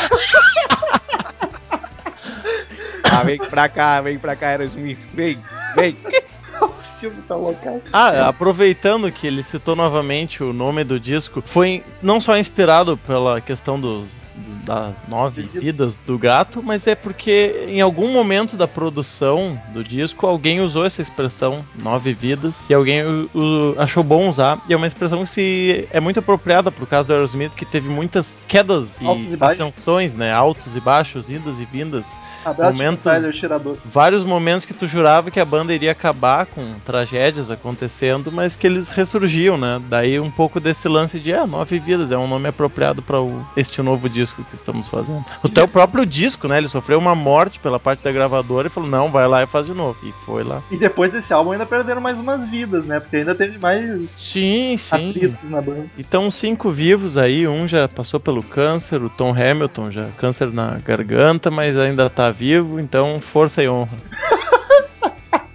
Ah, vem pra cá, vem pra cá, Aerosmith. Vem, vem. Tá louco. Ah, aproveitando que ele citou novamente o nome do disco, foi não só inspirado pela questão dos das nove vidas do gato, mas é porque em algum momento da produção do disco alguém usou essa expressão nove vidas e alguém o- o- achou bom usar. E é uma expressão que se é muito apropriada pro caso do Aerosmith que teve muitas quedas e e ascensões, né, altos e baixos, idas e vindas. Abraço Momentos- Tyler, vários momentos que tu jurava que a banda iria acabar com tragédias acontecendo, mas que eles ressurgiam, né? Daí um pouco desse lance de, ah, Nove Vidas é um nome apropriado para este novo disco que estamos fazendo. Até o próprio disco, né? Ele sofreu uma morte pela parte da gravadora e falou, não, vai lá e faz de novo. E foi lá. E depois desse álbum ainda perderam mais umas vidas, né? Porque ainda teve mais Sim, sim. atritos na banda. E estão cinco vivos aí, um já passou pelo câncer, o Tom Hamilton já câncer na garganta, mas ainda tá vivo, então força e honra.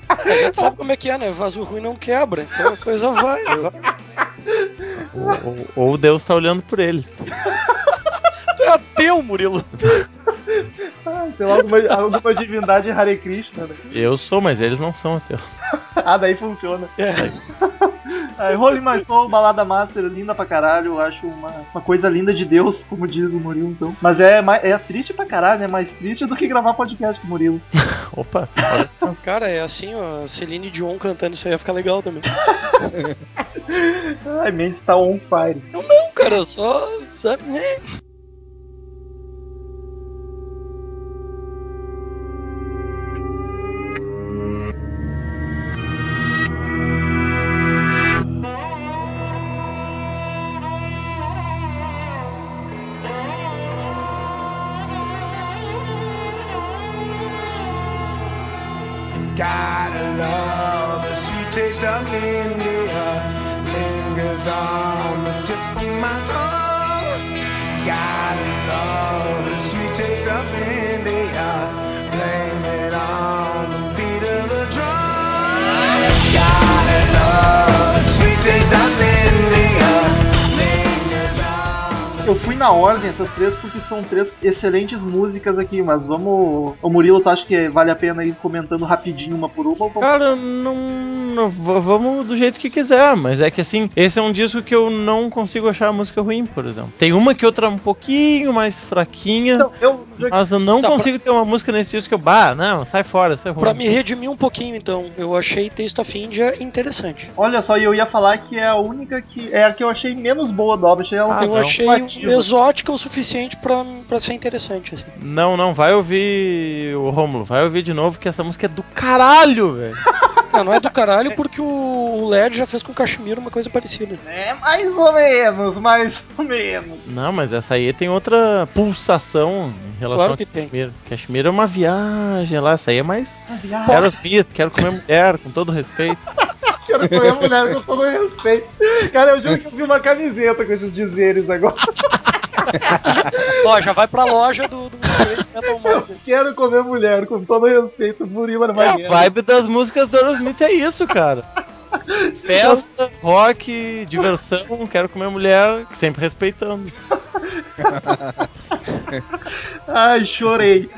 A gente sabe como é que é, né? Vaso ruim não quebra, então a coisa vai. vai. Ou, ou Deus tá olhando por eles. Tu é ateu, Murilo. Ah, Tem lá alguma, alguma divindade Hare Krishna, né? Eu sou, mas eles não são ateus. Ah, daí funciona. É. Aí, Holy My Soul, balada master, linda pra caralho. Eu acho uma, uma coisa linda de Deus, como diz o Murilo, então. Mas é, mais- é triste pra caralho, né? Mais triste do que gravar podcast com o Murilo. Opa. Cara, é assim, ó. Celine Dion cantando isso aí ia ficar legal também. Ai, Mendes tá on fire. Eu não, cara, só. Sabe, né? Taste of India. Lingers on the tip of my tongue. Gotta love the sweet taste of India. Blame it on the beat of the drum. Gotta love the sweet taste of India. Lingers on Eu fui na ordem essas três porque são três excelentes músicas aqui, mas vamos. O Murilo, tu acha que vale a pena ir comentando rapidinho uma por uma? Cara, não, Vamos do jeito que quiser, mas é que assim, esse é um disco que eu não consigo achar a música ruim, por exemplo. Tem uma que outra um pouquinho mais fraquinha, Então, eu. mas eu não Tá, pra- consigo ter uma música nesse disco que eu. Bah, não, sai fora, isso é ruim. Pra me redimir um pouquinho, então, eu achei Taste of India interessante. Olha só, e eu ia falar que é a única que. É a que eu achei menos boa obra. Achei ela Ah, eu não. achei ativa. exótica o suficiente pra, pra ser interessante, assim. Não, não, vai ouvir o Rômulo, vai ouvir de novo que essa música é do caralho, velho. Não, não é do caralho porque o LED já fez com o Cachemiro uma coisa parecida. É mais ou menos, mais ou menos. Não, mas essa aí tem outra pulsação em relação Claro que tem. Cashmere. Cashmere é uma viagem lá, essa aí é mais. Quero quero comer mulher, com todo respeito. Quero comer mulher com todo respeito. Cara, eu juro que eu vi uma camiseta com esses dizeres agora. Ó, já vai pra loja do, do Mind. Quero comer mulher com todo respeito. Murilo É, a vibe das músicas do Aerosmith é isso, cara. Festa, rock, diversão, quero comer mulher, sempre respeitando. Ai, chorei.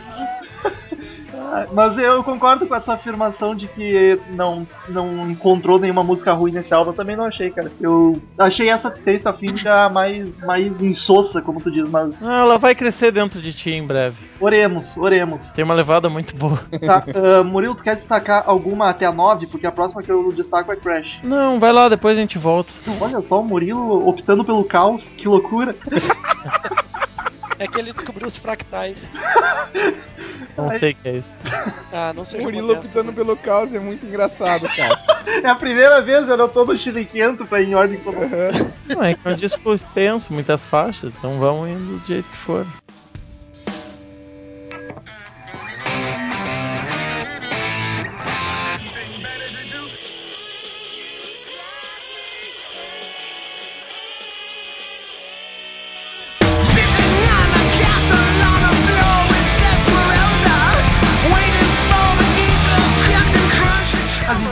Mas eu concordo com essa afirmação de que não, não encontrou nenhuma música ruim nesse álbum. Eu também não achei, cara. Eu achei essa of India mais, mais insossa, como tu diz, mas Ah, ela vai crescer dentro de ti em breve. oremos, oremos. Tem uma levada muito boa. Tá, ah, Murilo, tu quer destacar alguma até a 9? Porque a próxima que eu destaco é Crash. Não, vai lá, depois a gente volta. Olha só, o Murilo optando pelo caos, que loucura. É que ele descobriu os fractais. Não sei o que é isso. Ah, não seja Murilo modesto, optando né? pelo caos é muito engraçado, cara. É a primeira vez eu não tô no chiliquento pra ir em ordem como. Não, é que é um disco extenso, muitas faixas, então vamos indo do jeito que for.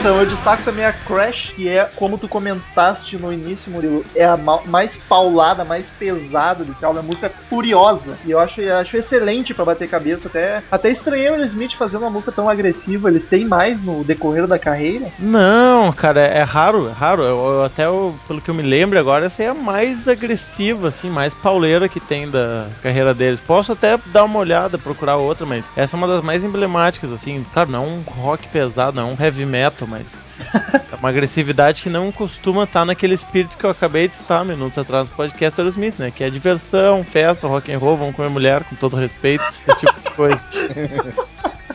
Então, eu destaco também a Crash, que é, como tu comentaste no início, Murilo, é a ma- mais paulada, mais pesada desse álbum. A música é furiosa. E eu acho, eu acho excelente pra bater cabeça. Até, até estranhei o Smith fazendo uma música tão agressiva. Eles têm mais no decorrer da carreira. Não, cara, é raro, é raro. Eu, eu até, eu- pelo que eu me lembro agora, essa é a mais agressiva, assim, mais pauleira que tem da carreira deles. Posso até dar uma olhada, procurar outra, mas essa é uma das mais emblemáticas, assim. Claro, não é um rock pesado, não é um heavy metal, mas é uma agressividade que não costuma estar naquele espírito que eu acabei de citar minutos atrás no podcast do Aerosmith, né? Que é diversão, festa, rock and roll, vamos comer mulher, com todo respeito, esse tipo de coisa.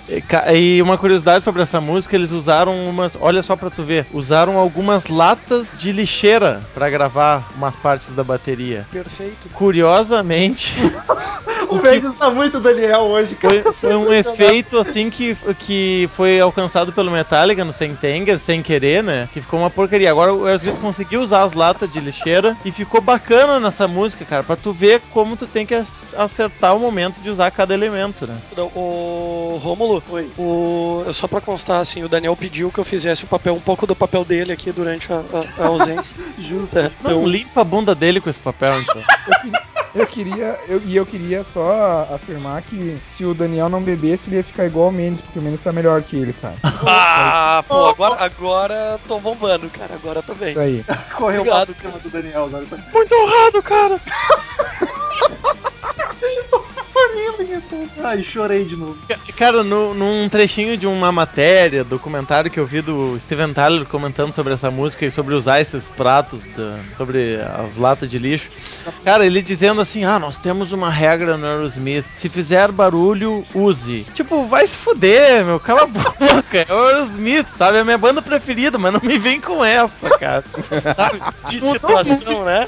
E, E uma curiosidade sobre essa música, eles usaram umas, olha só pra tu ver, usaram algumas latas de lixeira pra gravar umas partes da bateria. Perfeito. Curiosamente, O Mendes tá muito Daniel hoje, cara. Foi, foi um efeito assim que, que foi alcançado pelo Metallica no Sentenger, sem querer, né? Que ficou uma porcaria. Agora o Aerosmith conseguiu usar as latas de lixeira e ficou bacana nessa música, cara, pra tu ver como tu tem que ac- acertar o momento de usar cada elemento, né? Não, O Rômulo, Oi. o... só pra constar, assim, o Daniel pediu que eu fizesse o papel, um pouco do papel dele aqui durante a, a- a ausência. Justo. É, Não, então, limpa a bunda dele com esse papel, então. Eu queria, eu, e eu queria só afirmar que se o Daniel não bebesse, ele ia ficar igual o Mendes, porque o Mendes tá melhor que ele, cara. ah, pô, agora, agora tô bombando, cara, agora tô bem. Isso aí. Correu Obrigado, cima do Daniel agora. Tá Muito honrado, cara! Ai, chorei de novo. Ca- Cara, no- num trechinho de uma matéria, documentário que eu vi do Steven Tyler comentando sobre essa música e sobre usar esses pratos, da- sobre as latas de lixo. Cara, ele dizendo assim: ah, nós temos uma regra no Aerosmith, se fizer barulho, use. Tipo, vai se fuder, meu, cala a boca. É o Aerosmith, sabe? É a minha banda preferida, mas não me vem com essa, cara. Sabe? Que situação, né?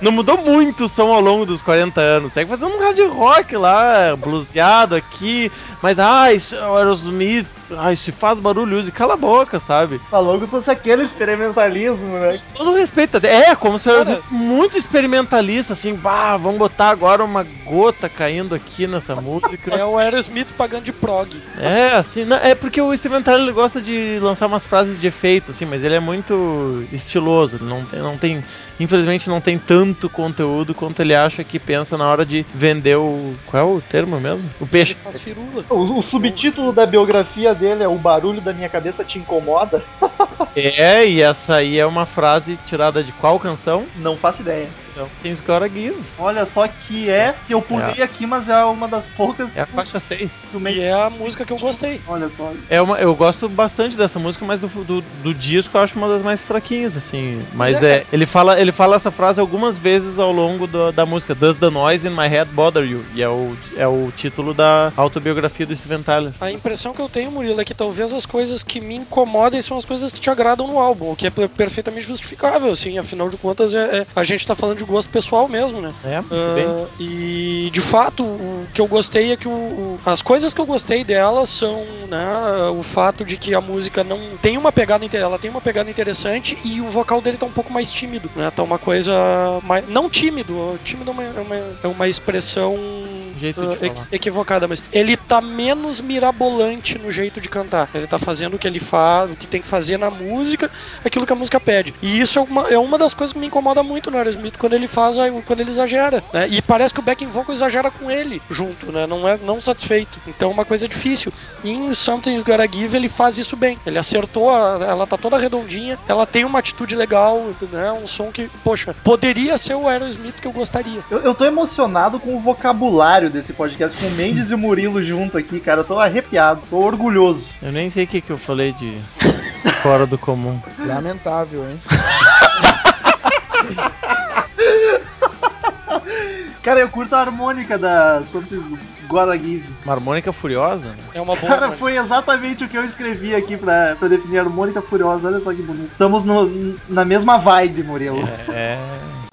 Não mudou muito o som ao longo dos 40 anos. Segue fazendo um hard rock lá, bluseado aqui. Mas, ah, isso é o Aerosmith. Ai, se faz barulho, use. Cala a boca, sabe? Falou que fosse aquele experimentalismo, né? Todo respeito. É, como se eu Cara. muito experimentalista, assim. Bah, vamos botar agora uma gota caindo aqui nessa música. É o Aerosmith pagando de prog. É, assim, não, é porque o Tyler ele gosta de lançar umas frases de efeito, assim, mas ele é muito estiloso, ele não tem, não tem, infelizmente não tem tanto conteúdo quanto ele acha que pensa na hora de vender o, qual é o termo mesmo? O Ele peixe. faz firula. O, o subtítulo da biografia dele é O barulho da minha cabeça te incomoda? É, e essa aí é uma frase tirada de qual canção? Não faço ideia. Então, Things Gotta Give. Olha só que é, que eu pulei aqui, mas é uma das poucas É a faixa 6. do E é a música que eu gostei. Olha só. É uma, eu gosto bastante dessa música, mas do, do, do disco eu acho uma das mais fraquinhas, assim. Mas é, é, ele fala, ele fala essa frase algumas vezes ao longo do- da música. Does the noise in my head bother you? E é o, é o título da autobiografia do Steven Tyler. A impressão que eu tenho, Murilo, é que talvez as coisas que me incomodem são as coisas que te agradam no álbum, o que é per- perfeitamente justificável, assim, afinal de contas, é, é- a gente tá falando de gosto pessoal mesmo, né? É, bem. e de fato, o que eu gostei é que o, as coisas que eu gostei dela são né, o fato de que a música não tem uma pegada ela tem uma pegada interessante e o vocal dele tá um pouco mais tímido, né? Tá uma coisa mais, não tímido, tímido é uma, é uma, é uma expressão Jeito ah, de falar. equivocada, mas ele tá menos mirabolante no jeito de cantar. Ele tá fazendo o que ele faz, o que tem que fazer na música, aquilo que a música pede. E isso é uma, é uma das coisas que me incomoda muito no Aerosmith quando ele faz, a- quando ele exagera, né? E parece que o backing vocal exagera com ele junto, né? Não é não satisfeito. Então é uma coisa difícil. E em Something's Gotta Give ele faz isso bem. Ele acertou, a- ela tá toda redondinha, ela tem uma atitude legal, né? Um som que, poxa, poderia ser o Aerosmith que eu gostaria. Eu, eu tô emocionado com o vocabulário desse podcast, com o Mendes e o Murilo junto aqui, cara. Eu tô arrepiado, tô orgulhoso. Eu nem sei o que, que eu falei de fora do comum. Lamentável, hein? Cara, eu curto a harmônica da Gotta Give. Uma harmônica furiosa? né? É uma boa. Cara, foi exatamente o que eu escrevi aqui pra, pra definir a harmônica furiosa. Olha só que bonito. Estamos no- na mesma vibe, Murilo. É. Eu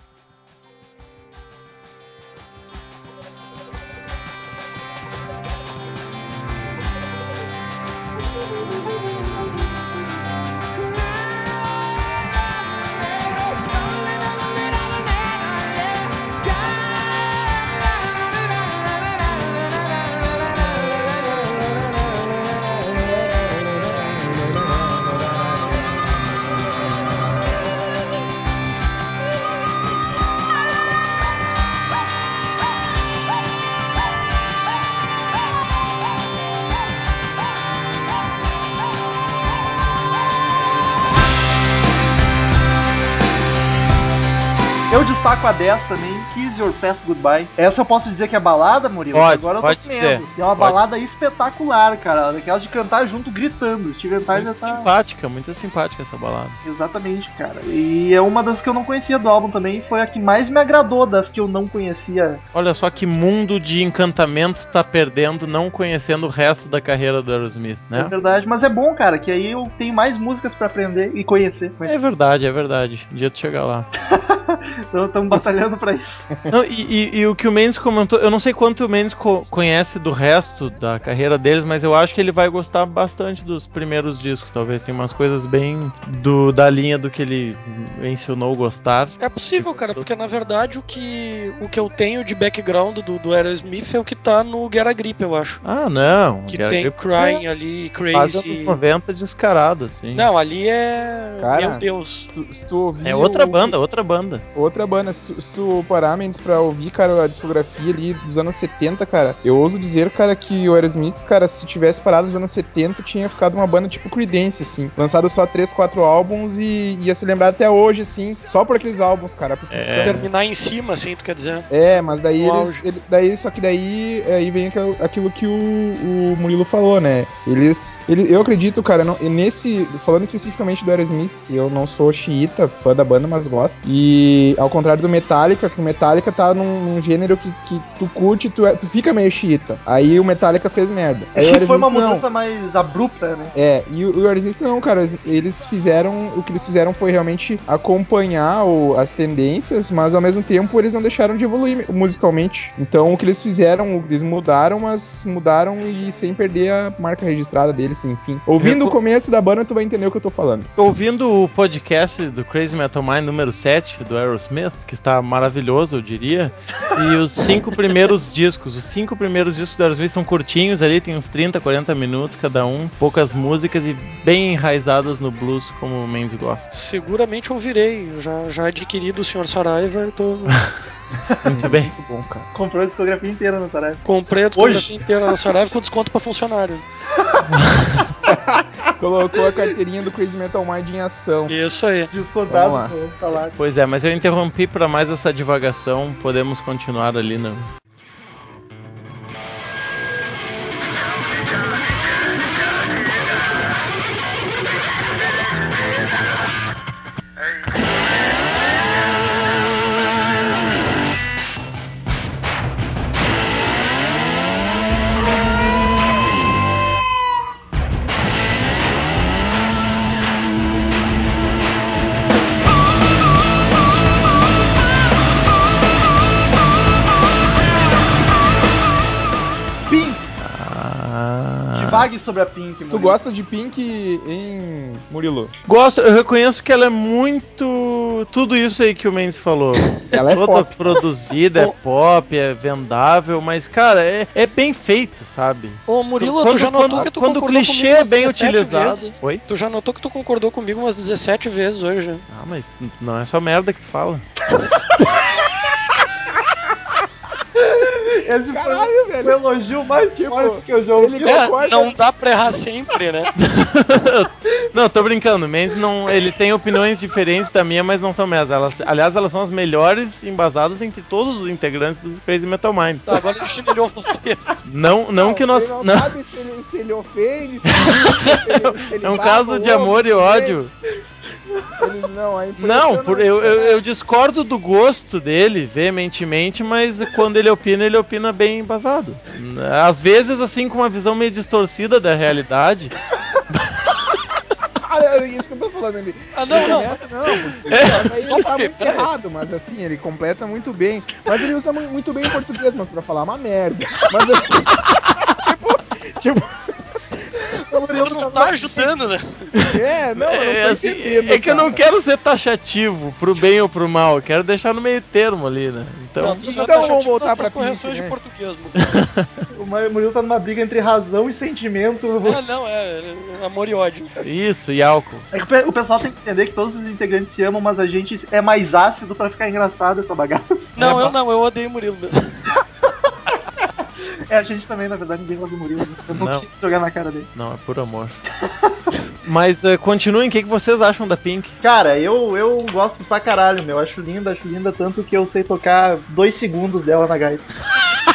destaco a 10 também, Kiss Your Past Goodbye. Essa eu posso dizer que é balada, Murilo? Pode, Agora eu tô dizer. E é uma Pode. balada espetacular, cara. Daquelas de cantar junto, gritando. Steven Tyler Muito tá... simpática, muito simpática essa balada. Exatamente, cara. E é uma das que eu não conhecia do álbum também. Foi a que mais me agradou das que eu não conhecia. Olha só que mundo de encantamento tá perdendo não conhecendo o resto da carreira do Aerosmith, É né? verdade. Mas é bom, cara, que aí eu tenho mais músicas pra aprender e conhecer. É verdade, é verdade. Um dia tu chegar lá. Então estamos batalhando pra isso. Não, e, e- e o que o Mendes comentou, eu não sei quanto o Mendes co- conhece do resto da carreira deles, mas eu acho que ele vai gostar bastante dos primeiros discos, talvez. Tem umas coisas bem do, da linha do que ele mencionou gostar. É possível, cara, porque na verdade o que, o que eu tenho de background do, do Aerosmith é o que tá no Get a Grip, eu acho. Ah, não. Que tem Grip Crying ali, Quase anos Crazy. 90 descarado, assim. Não, ali é. Cara, Meu Deus. Se, se tu ouvir É outra o- banda, outra banda. Outra banda, se tu, se tu parar, Mendes, pra ouvir, cara, a discografia ali dos anos 70, cara, eu ouso dizer, cara, que o Aerosmith, cara, se tivesse parado nos anos 70, tinha ficado uma banda tipo Creedence, assim. Lançado só 3, 4 álbuns e ia se lembrar até hoje, assim, só por aqueles álbuns, cara. Porque são- Terminar em cima, assim, tu quer dizer? É, mas daí eles. ele- daí, só que daí aí vem aquilo, aquilo que o, o Murilo falou, né? Eles. Ele, eu acredito, cara, não, nesse. Falando especificamente do Aerosmith, eu não sou xiita, fã da banda, mas gosto. E ao contrário do Metallica, que o Metallica tá num, num gênero que, que tu curte, tu, é- tu fica meio xiita. Aí o Metallica fez merda. Aí o É que foi uma não. mudança mais abrupta, né? É, e o Aerosmith não, cara. eles- Eles fizeram. O que eles fizeram foi realmente acompanhar o- as tendências, mas ao mesmo tempo eles não deixaram de evoluir musicalmente. Então o que eles fizeram, eles mudaram, mas mudaram e sem perder a marca registrada deles, enfim. Ouvindo Eu- o começo da banda, tu vai entender o que eu tô falando. Ouvindo o podcast do Crazy Metal Mind número 7, do Aerosmith, que está maravilhoso, eu diria. E os cinco primeiros discos, os cinco primeiros discos do Aerosmith são curtinhos ali, tem uns 30, 40 minutos cada um, poucas músicas e bem enraizadas no blues, como o Mendes gosta. Seguramente ouvirei. Eu já, já adquiri do Sr. Saraiva, eu tô. Muito bem. Muito bom, cara. Comprou a discografia inteira na tarefa. Comprei a discografia inteira na Saraiva com desconto pra funcionário. Colocou a carteirinha do Crazy Metal Mind em ação. Isso aí. Descontado. Pois é, mas eu interrompi para mais essa divagação, podemos continuar ali no. Divague sobre a Pink, Tu Murilo. gosta de Pink em Murilo? Gosto, eu reconheço que ela é muito. Tudo isso aí que o Mendes falou. Ela é Toda pop. produzida, é pop, é vendável, mas, cara, é, é bem feito, sabe? Ô, Murilo, quando, tu já notou quando, que tu quando o concordou clichê comigo é bem 17 utilizado. vezes? Oi? Tu já notou que tu concordou comigo umas 17 vezes hoje. né? Ah, mas não é só merda que tu fala. Esse Caralho, foi o velho. elogio mais Tipo, forte que eu já ouvi. ele- É, concorda? não dá pra errar sempre, né? Não, tô brincando. O Mendes não, ele tem opiniões diferentes da minha, mas não são minhas. Elas, aliás, elas são as melhores embasadas entre todos os integrantes do Crazy Metal Mind. Tá, agora ele chinelhou vocês. Não, não, que nós. Ele não, não- sabe se ele, se ele ofende, se ele, se ele, se ele É um caso o de amor e ódio. eles. Eles não, é Não, por- eu, eu, impressionante, eu discordo do gosto dele, veementemente, mas quando ele opina, ele opina bem embasado. Às vezes, assim, com uma visão meio distorcida da realidade. Ah, é isso que eu tô falando ali. Ah, não, Ele não. começa, não, porque É. aí Só ele tá porque, muito errado, mas assim, ele completa muito bem. Mas ele usa mu- muito bem em português, mas pra falar é uma merda. Mas tipo, tipo, Tu não tá ajudando, né? é, não, eu É, não tô assim, entendendo. é que eu não quero ser taxativo pro bem ou pro mal, eu quero deixar no meio termo ali, né? Então, Não, então tá vamos voltar pra correções né? de português, Murilo. O Murilo tá numa briga entre razão e sentimento. É, não, é, é amor e ódio. isso, e álcool. É que o pe- o pessoal tem que entender que todos os integrantes se amam, mas a gente é mais ácido pra ficar engraçado essa bagaça. Não, eu não, eu odeio Murilo mesmo. É, a gente também, na verdade, ninguém gosta do Murilo. né? Eu não, Não. quis jogar na cara dele. Não, é por amor. Mas eh, continuem, o que, que vocês acham da Pink? Cara, eu, eu gosto pra caralho, meu. Acho linda, acho linda tanto que eu sei tocar dois segundos dela na gaita.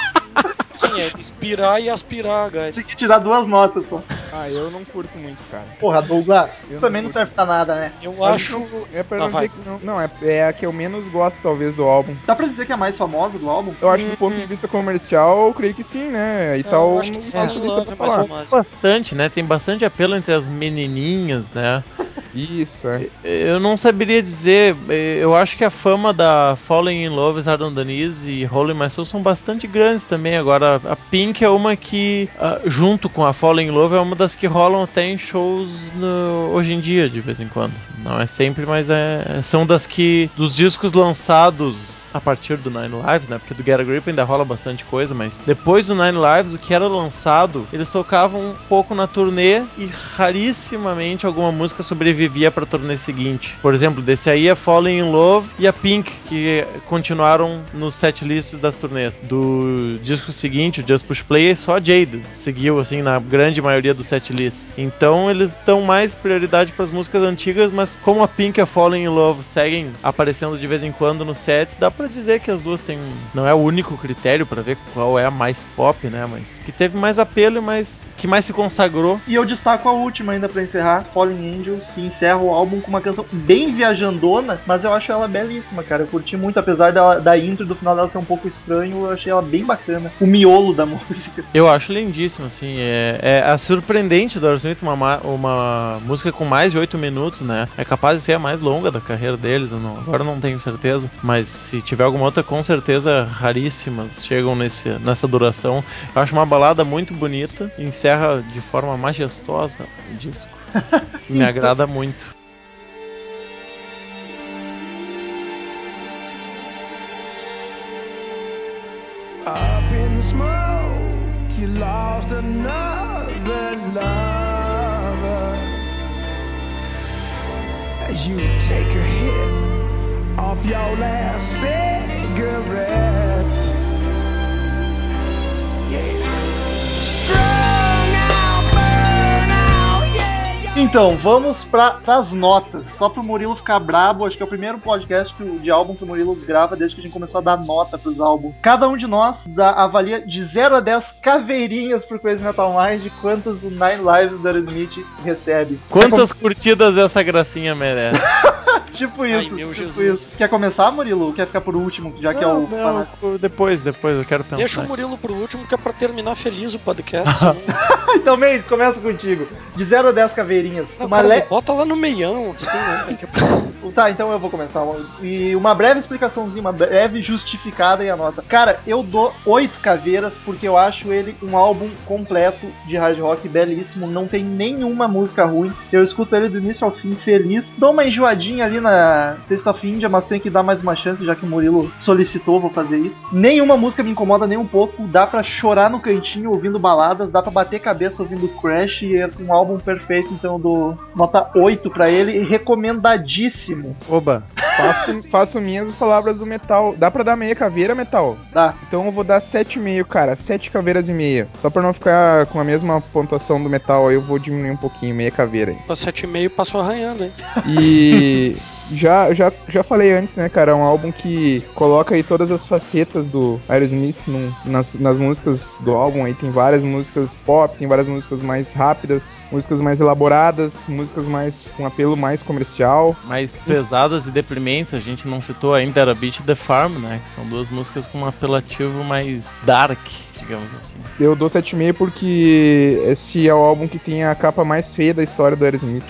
Sim, é inspirar e aspirar, guys. Consegui tirar duas notas só. Ah, eu não curto muito, cara. Porra, Douglas, Eu também não não serve pra nada, né? Eu Mas acho. não- É pra Ah, não vai. dizer que não. Não, é, é a que eu menos gosto, talvez, do álbum. Dá pra dizer que é a mais famosa do álbum? Eu acho que do ponto de vista comercial, eu creio que sim, né? E eu tal, acho que pra é mais falar. Bastante, né? Tem bastante apelo entre as menininhas, né? Isso, é. Eu não saberia dizer, eu acho que a fama da Falling in Love, the Knees e Holy My Soul são bastante grandes também. Agora, a Pink é uma que, ah, junto com a Falling in Love, é uma das que rolam até em shows no- hoje em dia, de vez em quando. Não é sempre, mas é, são das que, dos discos lançados a partir do Nine Lives, né? Porque do Get a Grip ainda rola bastante coisa, mas depois do Nine Lives, o que era lançado, eles tocavam um pouco na turnê e rarissimamente alguma música sobrevivia pra turnê seguinte. Por exemplo, desse aí a Falling in Love e a Pink, que continuaram no set list das turnês. Do disco seguinte, o Just Push Play, só Jade seguiu, assim, na grande maioria dos set lists. Então eles dão mais prioridade pras músicas antigas, mas como a Pink e a Falling in Love seguem aparecendo de vez em quando nos sets, dá pra dizer que as duas têm. Não é o único critério pra ver qual é a mais pop, né? Mas que teve mais apelo e mais. que mais se consagrou. E eu destaco a última ainda pra encerrar, Fallen Angels, que encerra o álbum com uma canção bem viajandona, mas eu acho ela belíssima, cara. Eu curti muito, apesar dela, da intro do final dela ser um pouco estranho, eu achei ela bem bacana. O miolo da música. Eu acho lindíssimo, assim. É, é a surpreendente do Aerosmith, uma, ma- uma música com mais de 8 minutos, né? É capaz de ser a mais longa da carreira deles, não- agora não tenho certeza. Mas se tiver alguma outra, com certeza raríssimas chegam nesse, nessa duração. Eu acho uma balada muito bonita, encerra de forma majestosa o disco. Me agrada muito. As you take a hit off your last cigarette. Yeah. Strung Então, vamos pra, pras notas. Só pro Murilo ficar brabo, acho que é o primeiro podcast que de álbum que o Murilo grava desde que a gente começou a dar nota pros álbuns. Cada um de nós dá, avalia de 0 a 10 caveirinhas pro Crazy Metal Mind de quantas o Nine Lives do Aerosmith recebe. Quantas curtidas essa gracinha merece? Tipo isso, meu tipo Jesus. isso. Quer começar, Murilo? Ou quer ficar por último, já que é o... Não, não, depois, depois, eu quero pensar. Deixa o Murilo pro último, que é pra terminar feliz o podcast. então, Mendes, começa contigo. De 0 a 10 caveirinhas. Não, Uma cara, le- Bota lá no meião, assim, né? Tá, então eu vou começar. E uma breve explicaçãozinha, uma breve justificada e a nota. Cara, eu dou oito caveiras porque eu acho ele um álbum completo de hard rock, belíssimo. Não tem nenhuma música ruim. Eu escuto ele do início ao fim feliz. Dou uma enjoadinha ali na Taste of India, mas tem que dar mais uma chance, já que o Murilo solicitou, vou fazer isso. Nenhuma música me incomoda nem um pouco. Dá pra chorar no cantinho ouvindo baladas, dá pra bater cabeça ouvindo Crash. E é um álbum perfeito, então eu dou nota 8 pra ele. E recomendadíssimo. Oba. Faço, faço minhas as palavras do metal. Dá pra dar meia caveira, metal? Dá. Então eu vou dar 7,5, cara. 7 caveiras e meia. Só pra não ficar com a mesma pontuação do metal, aí eu vou diminuir um pouquinho, meia caveira aí. Pra 7,5 passou arranhando, hein? E já, já, já falei antes, né, cara? É um álbum que coloca aí todas as facetas do Aerosmith nas, nas músicas do álbum. Aí tem várias músicas pop, tem várias músicas mais rápidas, músicas mais elaboradas, músicas mais com apelo mais comercial. mais pesadas e deprimentes, a gente não citou ainda era Beat the Farm, né? Que são duas músicas com um apelativo mais dark, digamos assim. Eu dou 7,5 porque esse é o álbum que tem a capa mais feia da história do Aerosmith.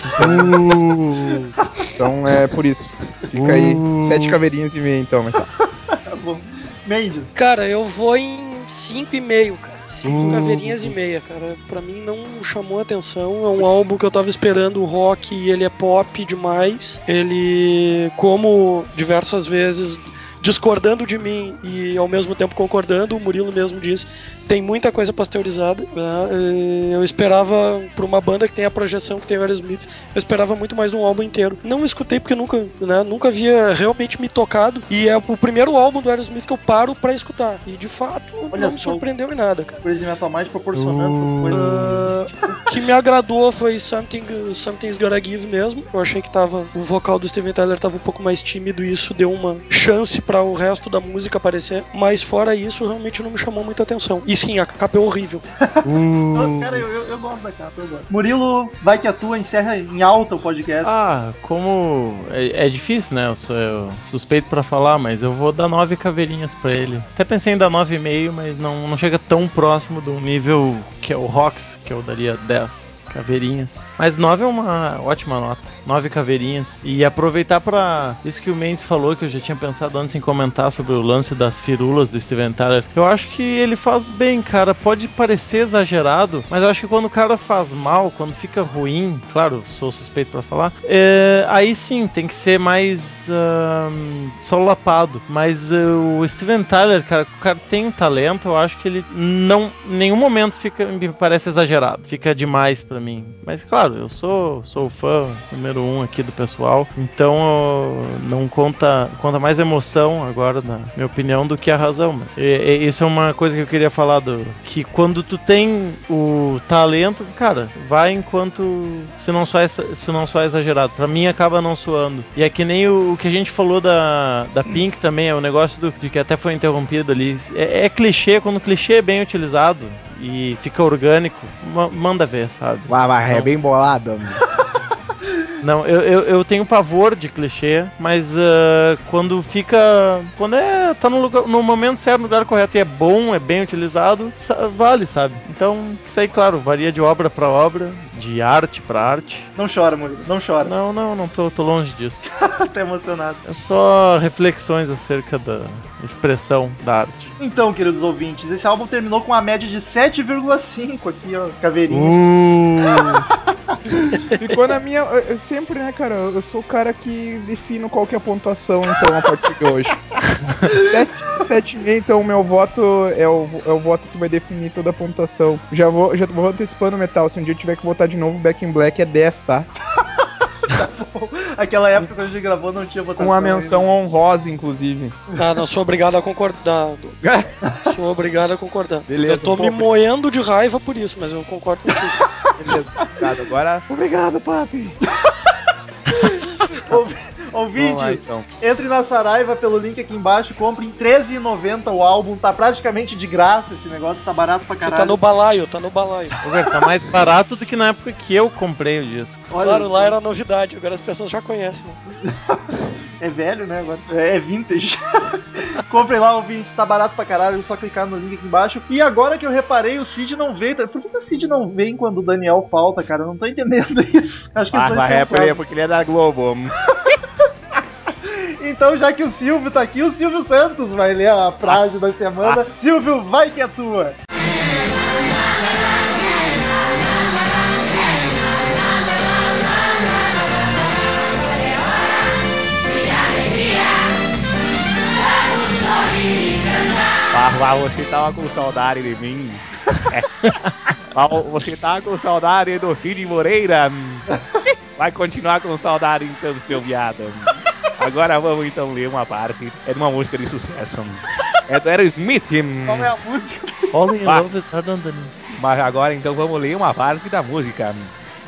Então é por isso. Fica aí, sete caveirinhas e meia então, bom. Mendes. Cara, eu vou em 5,5, cara. 5 caveirinhas e meia, cara. Pra mim não chamou atenção. É um álbum que eu tava esperando rock e ele é pop demais. Ele, como diversas vezes discordando de mim e ao mesmo tempo concordando, o Murilo mesmo disse, tem muita coisa pasteurizada. né? Eu esperava, por uma banda que tem a projeção que tem o Aerosmith, eu esperava muito mais de um álbum inteiro. Não escutei porque nunca, né, nunca havia realmente me tocado. E é o primeiro álbum do Aerosmith que eu paro pra escutar. E de fato, Olha não me surpreendeu em nada, cara. Crazy Metal Mind proporcionando essas coisas. Ah, o que me agradou foi Something, Something's Gotta Give mesmo. Eu achei que tava. O vocal do Steven Tyler tava um pouco mais tímido e isso deu uma chance pra pra o resto da música aparecer, mas fora isso, realmente não me chamou muita atenção. E sim, a capa é horrível. Nossa, cara, eu, eu, eu gosto da capa, eu gosto. Murilo, vai que a tua encerra em alta o podcast. Ah, como é, é difícil, né? Eu sou eu suspeito pra falar, mas eu vou dar nove caveirinhas pra ele. Até pensei em dar nove e meio, mas não, não chega tão próximo do nível que é o Rox, que eu daria 10 caveirinhas. Mas 9 é uma ótima nota. 9 caveirinhas. E aproveitar pra isso que o Mendes falou, que eu já tinha pensado antes em comentar sobre o lance das firulas do Steven Tyler. Eu acho que ele faz bem, cara. Pode parecer exagerado, mas eu acho que quando o cara faz mal, quando fica ruim, claro, sou suspeito pra falar, é, aí sim tem que ser mais ahn, solapado. Mas eh, o Steven Tyler, cara, o cara tem um talento, eu acho que ele não, em nenhum momento fica, me parece exagerado, fica demais pra mim. Mas claro, eu sou, sou fã número um aqui do pessoal, então não conta, conta mais emoção agora, na minha opinião, do que a razão. Mas e- e isso é uma coisa que eu queria falar do que quando tu tem o talento, cara, vai enquanto se não só é, se não só é exagerado. Pra mim acaba não soando. E é que nem o, o que a gente falou da, da Pink também, é o negócio do de que até foi interrompido ali. É, é clichê, quando o clichê é bem utilizado e fica orgânico, ma- manda ver, sabe? Vai, vai, é Não. bem bolado. Não, eu, eu, eu tenho pavor de clichê, mas ah, quando fica. Quando é. tá no, lugar, no momento certo, no lugar correto e é bom, é bem utilizado, sa- vale, sabe? Então, isso aí, claro, varia de obra pra obra, de arte pra arte. Não chora, Murilo, não chora. Não, não, não tô, tô longe disso. tá emocionado. É só reflexões acerca da expressão da arte. Então, queridos ouvintes, esse álbum terminou com uma média de 7,5 aqui, ó, caveirinha. Uh, Ficou na minha. eu- Sempre, né, cara? Eu sou o cara que defino qual que é a pontuação, então, a partir de hoje. 7,5, então, o meu voto é o, é o voto que vai definir toda a pontuação. Já vou, já vou antecipando o metal. Se um dia eu tiver que votar de novo, Back in Black é 10, tá? Aquela época que a gente gravou não tinha votação. Com a ainda. menção honrosa, inclusive. Ah, não sou obrigado a concordar. sou obrigado a concordar. Beleza, eu tô pô, me moendo de raiva por isso, mas eu concordo contigo. Beleza, obrigado. Agora. Obrigado, papi. Ouvi- Ouvinte, Vamos lá, então. entre na Saraiva pelo link aqui embaixo, compre em R$13,90 o álbum, tá praticamente de graça esse negócio, tá barato pra Você caralho. tá no balaio, tá no balaio. Ô, velho, tá mais barato do que na época que eu comprei o disco. Olha, Claro, lá era novidade, agora as pessoas já conhecem. Né? É velho, né? Agora é é vintage. Comprem lá, ouvintes, tá barato pra caralho, é só clicar no link aqui embaixo. E agora que eu reparei, o Cid não veio. tá- Por que que o Cid não vem quando o Daniel falta, cara? Eu não tô entendendo isso. Acho que Ah, vai, é aí, porque ele é da Globo. Então, já que o Silvio tá aqui, o Silvio Santos vai ler a frase da semana. Silvio, vai que é tua. Ah, você tava com saudade de mim. Ah, você tava com saudade do Cid Moreira. Vai continuar com saudade então, seu viado. Agora vamos então ler uma parte. É de uma música de sucesso. É do Aerosmith. Qual é a música? Falling in. Love Hard Danny. Mas agora então vamos ler uma parte da música.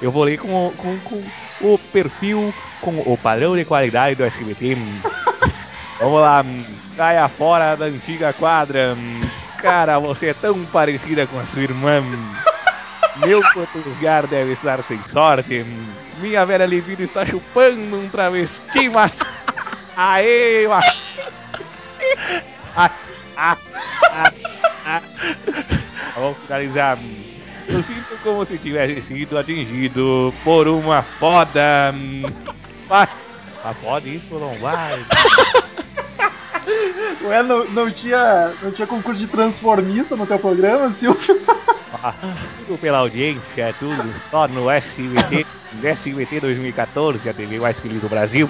Eu vou ler com, o- com, com o perfil, com o padrão de qualidade do SBT. Vamos lá, caia fora da antiga quadra. Cara, você é tão parecida com a sua irmã. Meu potencial deve estar sem sorte. Minha velha libido está chupando um travesti, mas... Aê, mas... Ah, ah, ah, ah. Vamos finalizar. Eu sinto como se tivesse sido atingido por uma foda. Mas, mas pode isso ou não vai? Ué, não, não, tinha, não tinha concurso de transformista no teu programa, Silvio? Ah, tudo pela audiência, tudo só no SBT, SBT 2014, a TV mais feliz do Brasil.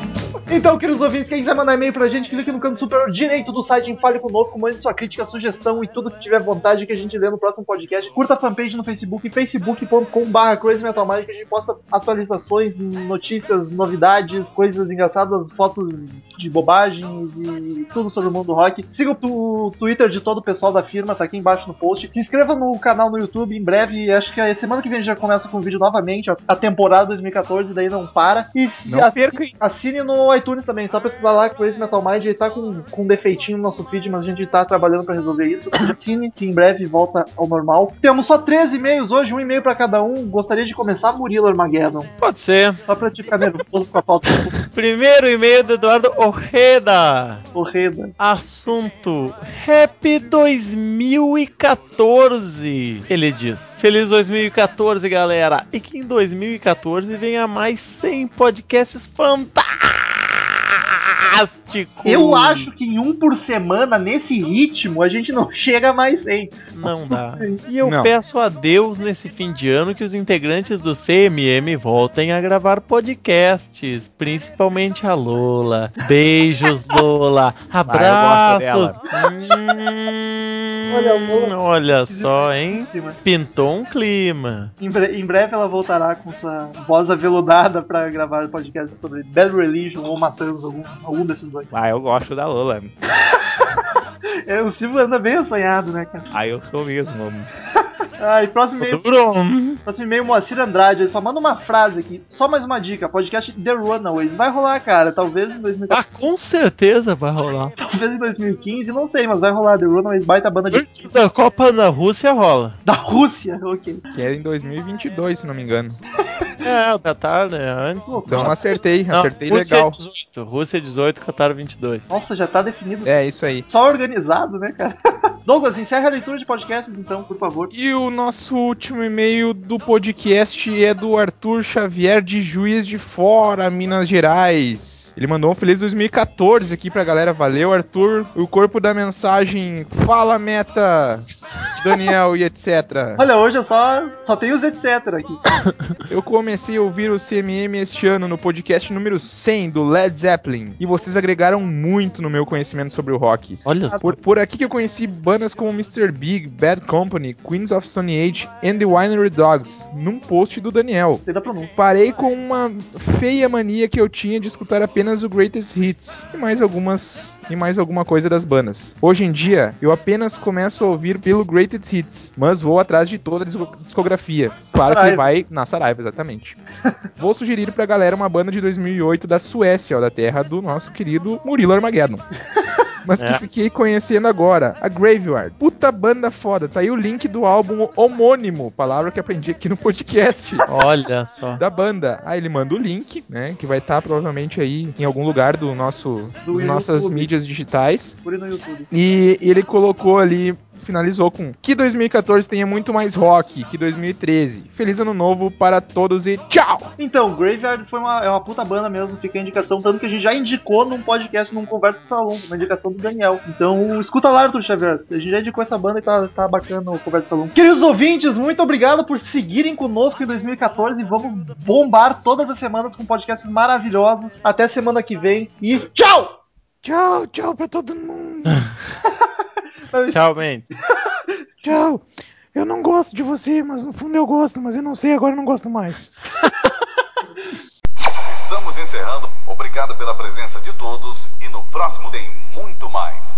Então, queridos ouvintes, quem quiser mandar e-mail pra gente, clique no canto superior direito do site em Fale Conosco, mande sua crítica, sugestão e tudo que tiver vontade que a gente lê no próximo podcast. Curta a fanpage no Facebook, facebook.com.br Crazy Metal Mind, que a gente posta atualizações, notícias, novidades, coisas engraçadas, fotos de bobagens e tudo sobre o mundo rock. Siga o Twitter de todo o pessoal da firma, tá aqui embaixo no post. Se inscreva no canal no YouTube em breve, acho que a semana que vem já começa com o vídeo novamente, a temporada 2014, daí não para. E se Não assi- perca, hein? Assine no iTunes também, só pesquisar lá Crazy Metal Mind, ele tá com, com um defeitinho no nosso feed, mas a gente tá trabalhando pra resolver isso. Assine, que em breve volta ao normal. Temos só 13 e-mails hoje, um e-mail pra cada um. Gostaria de começar Murilo Armageddon, Pode ser. só pra te ficar nervoso com a pauta Primeiro e-mail do Eduardo Orreda. correda. Assunto Rap 2014. Ele diz: Feliz 2014, galera. E que em 2014 venha mais 100 podcasts fantásticos. Eu acho que em um por semana, nesse ritmo, a gente não chega mais 100. Não dá. E eu Não. peço a Deus nesse fim de ano que os integrantes do CMM voltem a gravar podcasts, principalmente a Lola. Beijos, Lola. Abraços. Hum, Olha, a Lola- olha só, hein? Pintou um clima. Em, bre- em breve ela voltará com sua voz aveludada pra gravar podcast sobre Bad Religion ou Matanza, algum, algum desses dois. Ah, eu gosto da Lola. É, o Silvio anda bem assanhado, né, cara? Ah, eu sou mesmo. Ai, próximo e-mail. Próximo e-mail, Moacir Andrade. Ele só manda uma frase aqui. Só mais uma dica. Podcast The Runaways. Vai rolar, cara. Talvez em 2014, Ah, com certeza vai rolar. talvez em 2015. Não sei, mas vai rolar. The Runaways, baita banda de... Antes da Copa na Rússia rola. da Rússia. Ok. Que é em 2022, se não me engano. É, o Qatar, né? Antes. Então acertei, Não, acertei Rússia legal. 18, Rússia 18, Qatar 22. Nossa, já tá definido. É, isso aí. Só organizado, né, cara? Douglas, encerra a leitura de podcasts, então, por favor. E o nosso último e-mail do podcast é do Arthur Xavier de Juiz de Fora, Minas Gerais. Ele mandou um feliz 2014 aqui pra galera. Valeu, Arthur. O corpo da mensagem: Fala, meta, Daniel e etc. Olha, hoje eu só, só tenho os etc aqui. Eu comecei a ouvir o CMM este ano no podcast número 100 do Led Zeppelin. E vocês agregaram muito no meu conhecimento sobre o rock. Olha só. Por, por aqui que eu conheci bandas como Mr. Big, Bad Company, Queens of Stone Age and The Winery Dogs, num post do Daniel. Sei da pronúncia. Parei com uma feia mania que eu tinha de escutar apenas o Greatest Hits e mais algumas e mais alguma coisa das bandas. Hoje em dia, eu apenas começo a ouvir pelo Greatest Hits, mas vou atrás de toda a disco- discografia. Claro que Saraiva. vai na Saraiva, exatamente. vou sugerir pra galera uma banda de 2008 da Suécia, ó, da terra do nosso querido Murilo Armageddon. Mas que É. fiquei conhecendo agora, a Graveyard. Puta banda foda, tá aí o link do álbum homônimo, palavra que aprendi aqui no podcast Olha só. da banda. Aí ele manda o link, né? Que vai estar provavelmente aí em algum lugar do nosso, Do das nossas YouTube. mídias digitais. Por aí no YouTube. E ele colocou ali, finalizou com que 2014 tenha muito mais rock que 2013. Feliz ano novo para todos e tchau! Então, Graveyard foi uma, é uma puta banda mesmo, fica a indicação, tanto que a gente já indicou num podcast, num Conversa de Salão, uma indicação do Daniel. Então, escuta lá, Arthur Xavier. A gente já indicou essa banda e tá, tá bacana o Conversa de Salão. Queridos ouvintes, muito obrigado por seguirem conosco em 2014 vamos bombar todas as semanas com podcasts maravilhosos. Até semana que vem e tchau! Tchau, tchau pra todo mundo! Tchau, man. Tchau! Eu não gosto de você, mas no fundo eu gosto, mas eu não sei, agora eu não gosto mais. Estamos encerrando. Obrigado pela presença de todos e no próximo tem muito mais.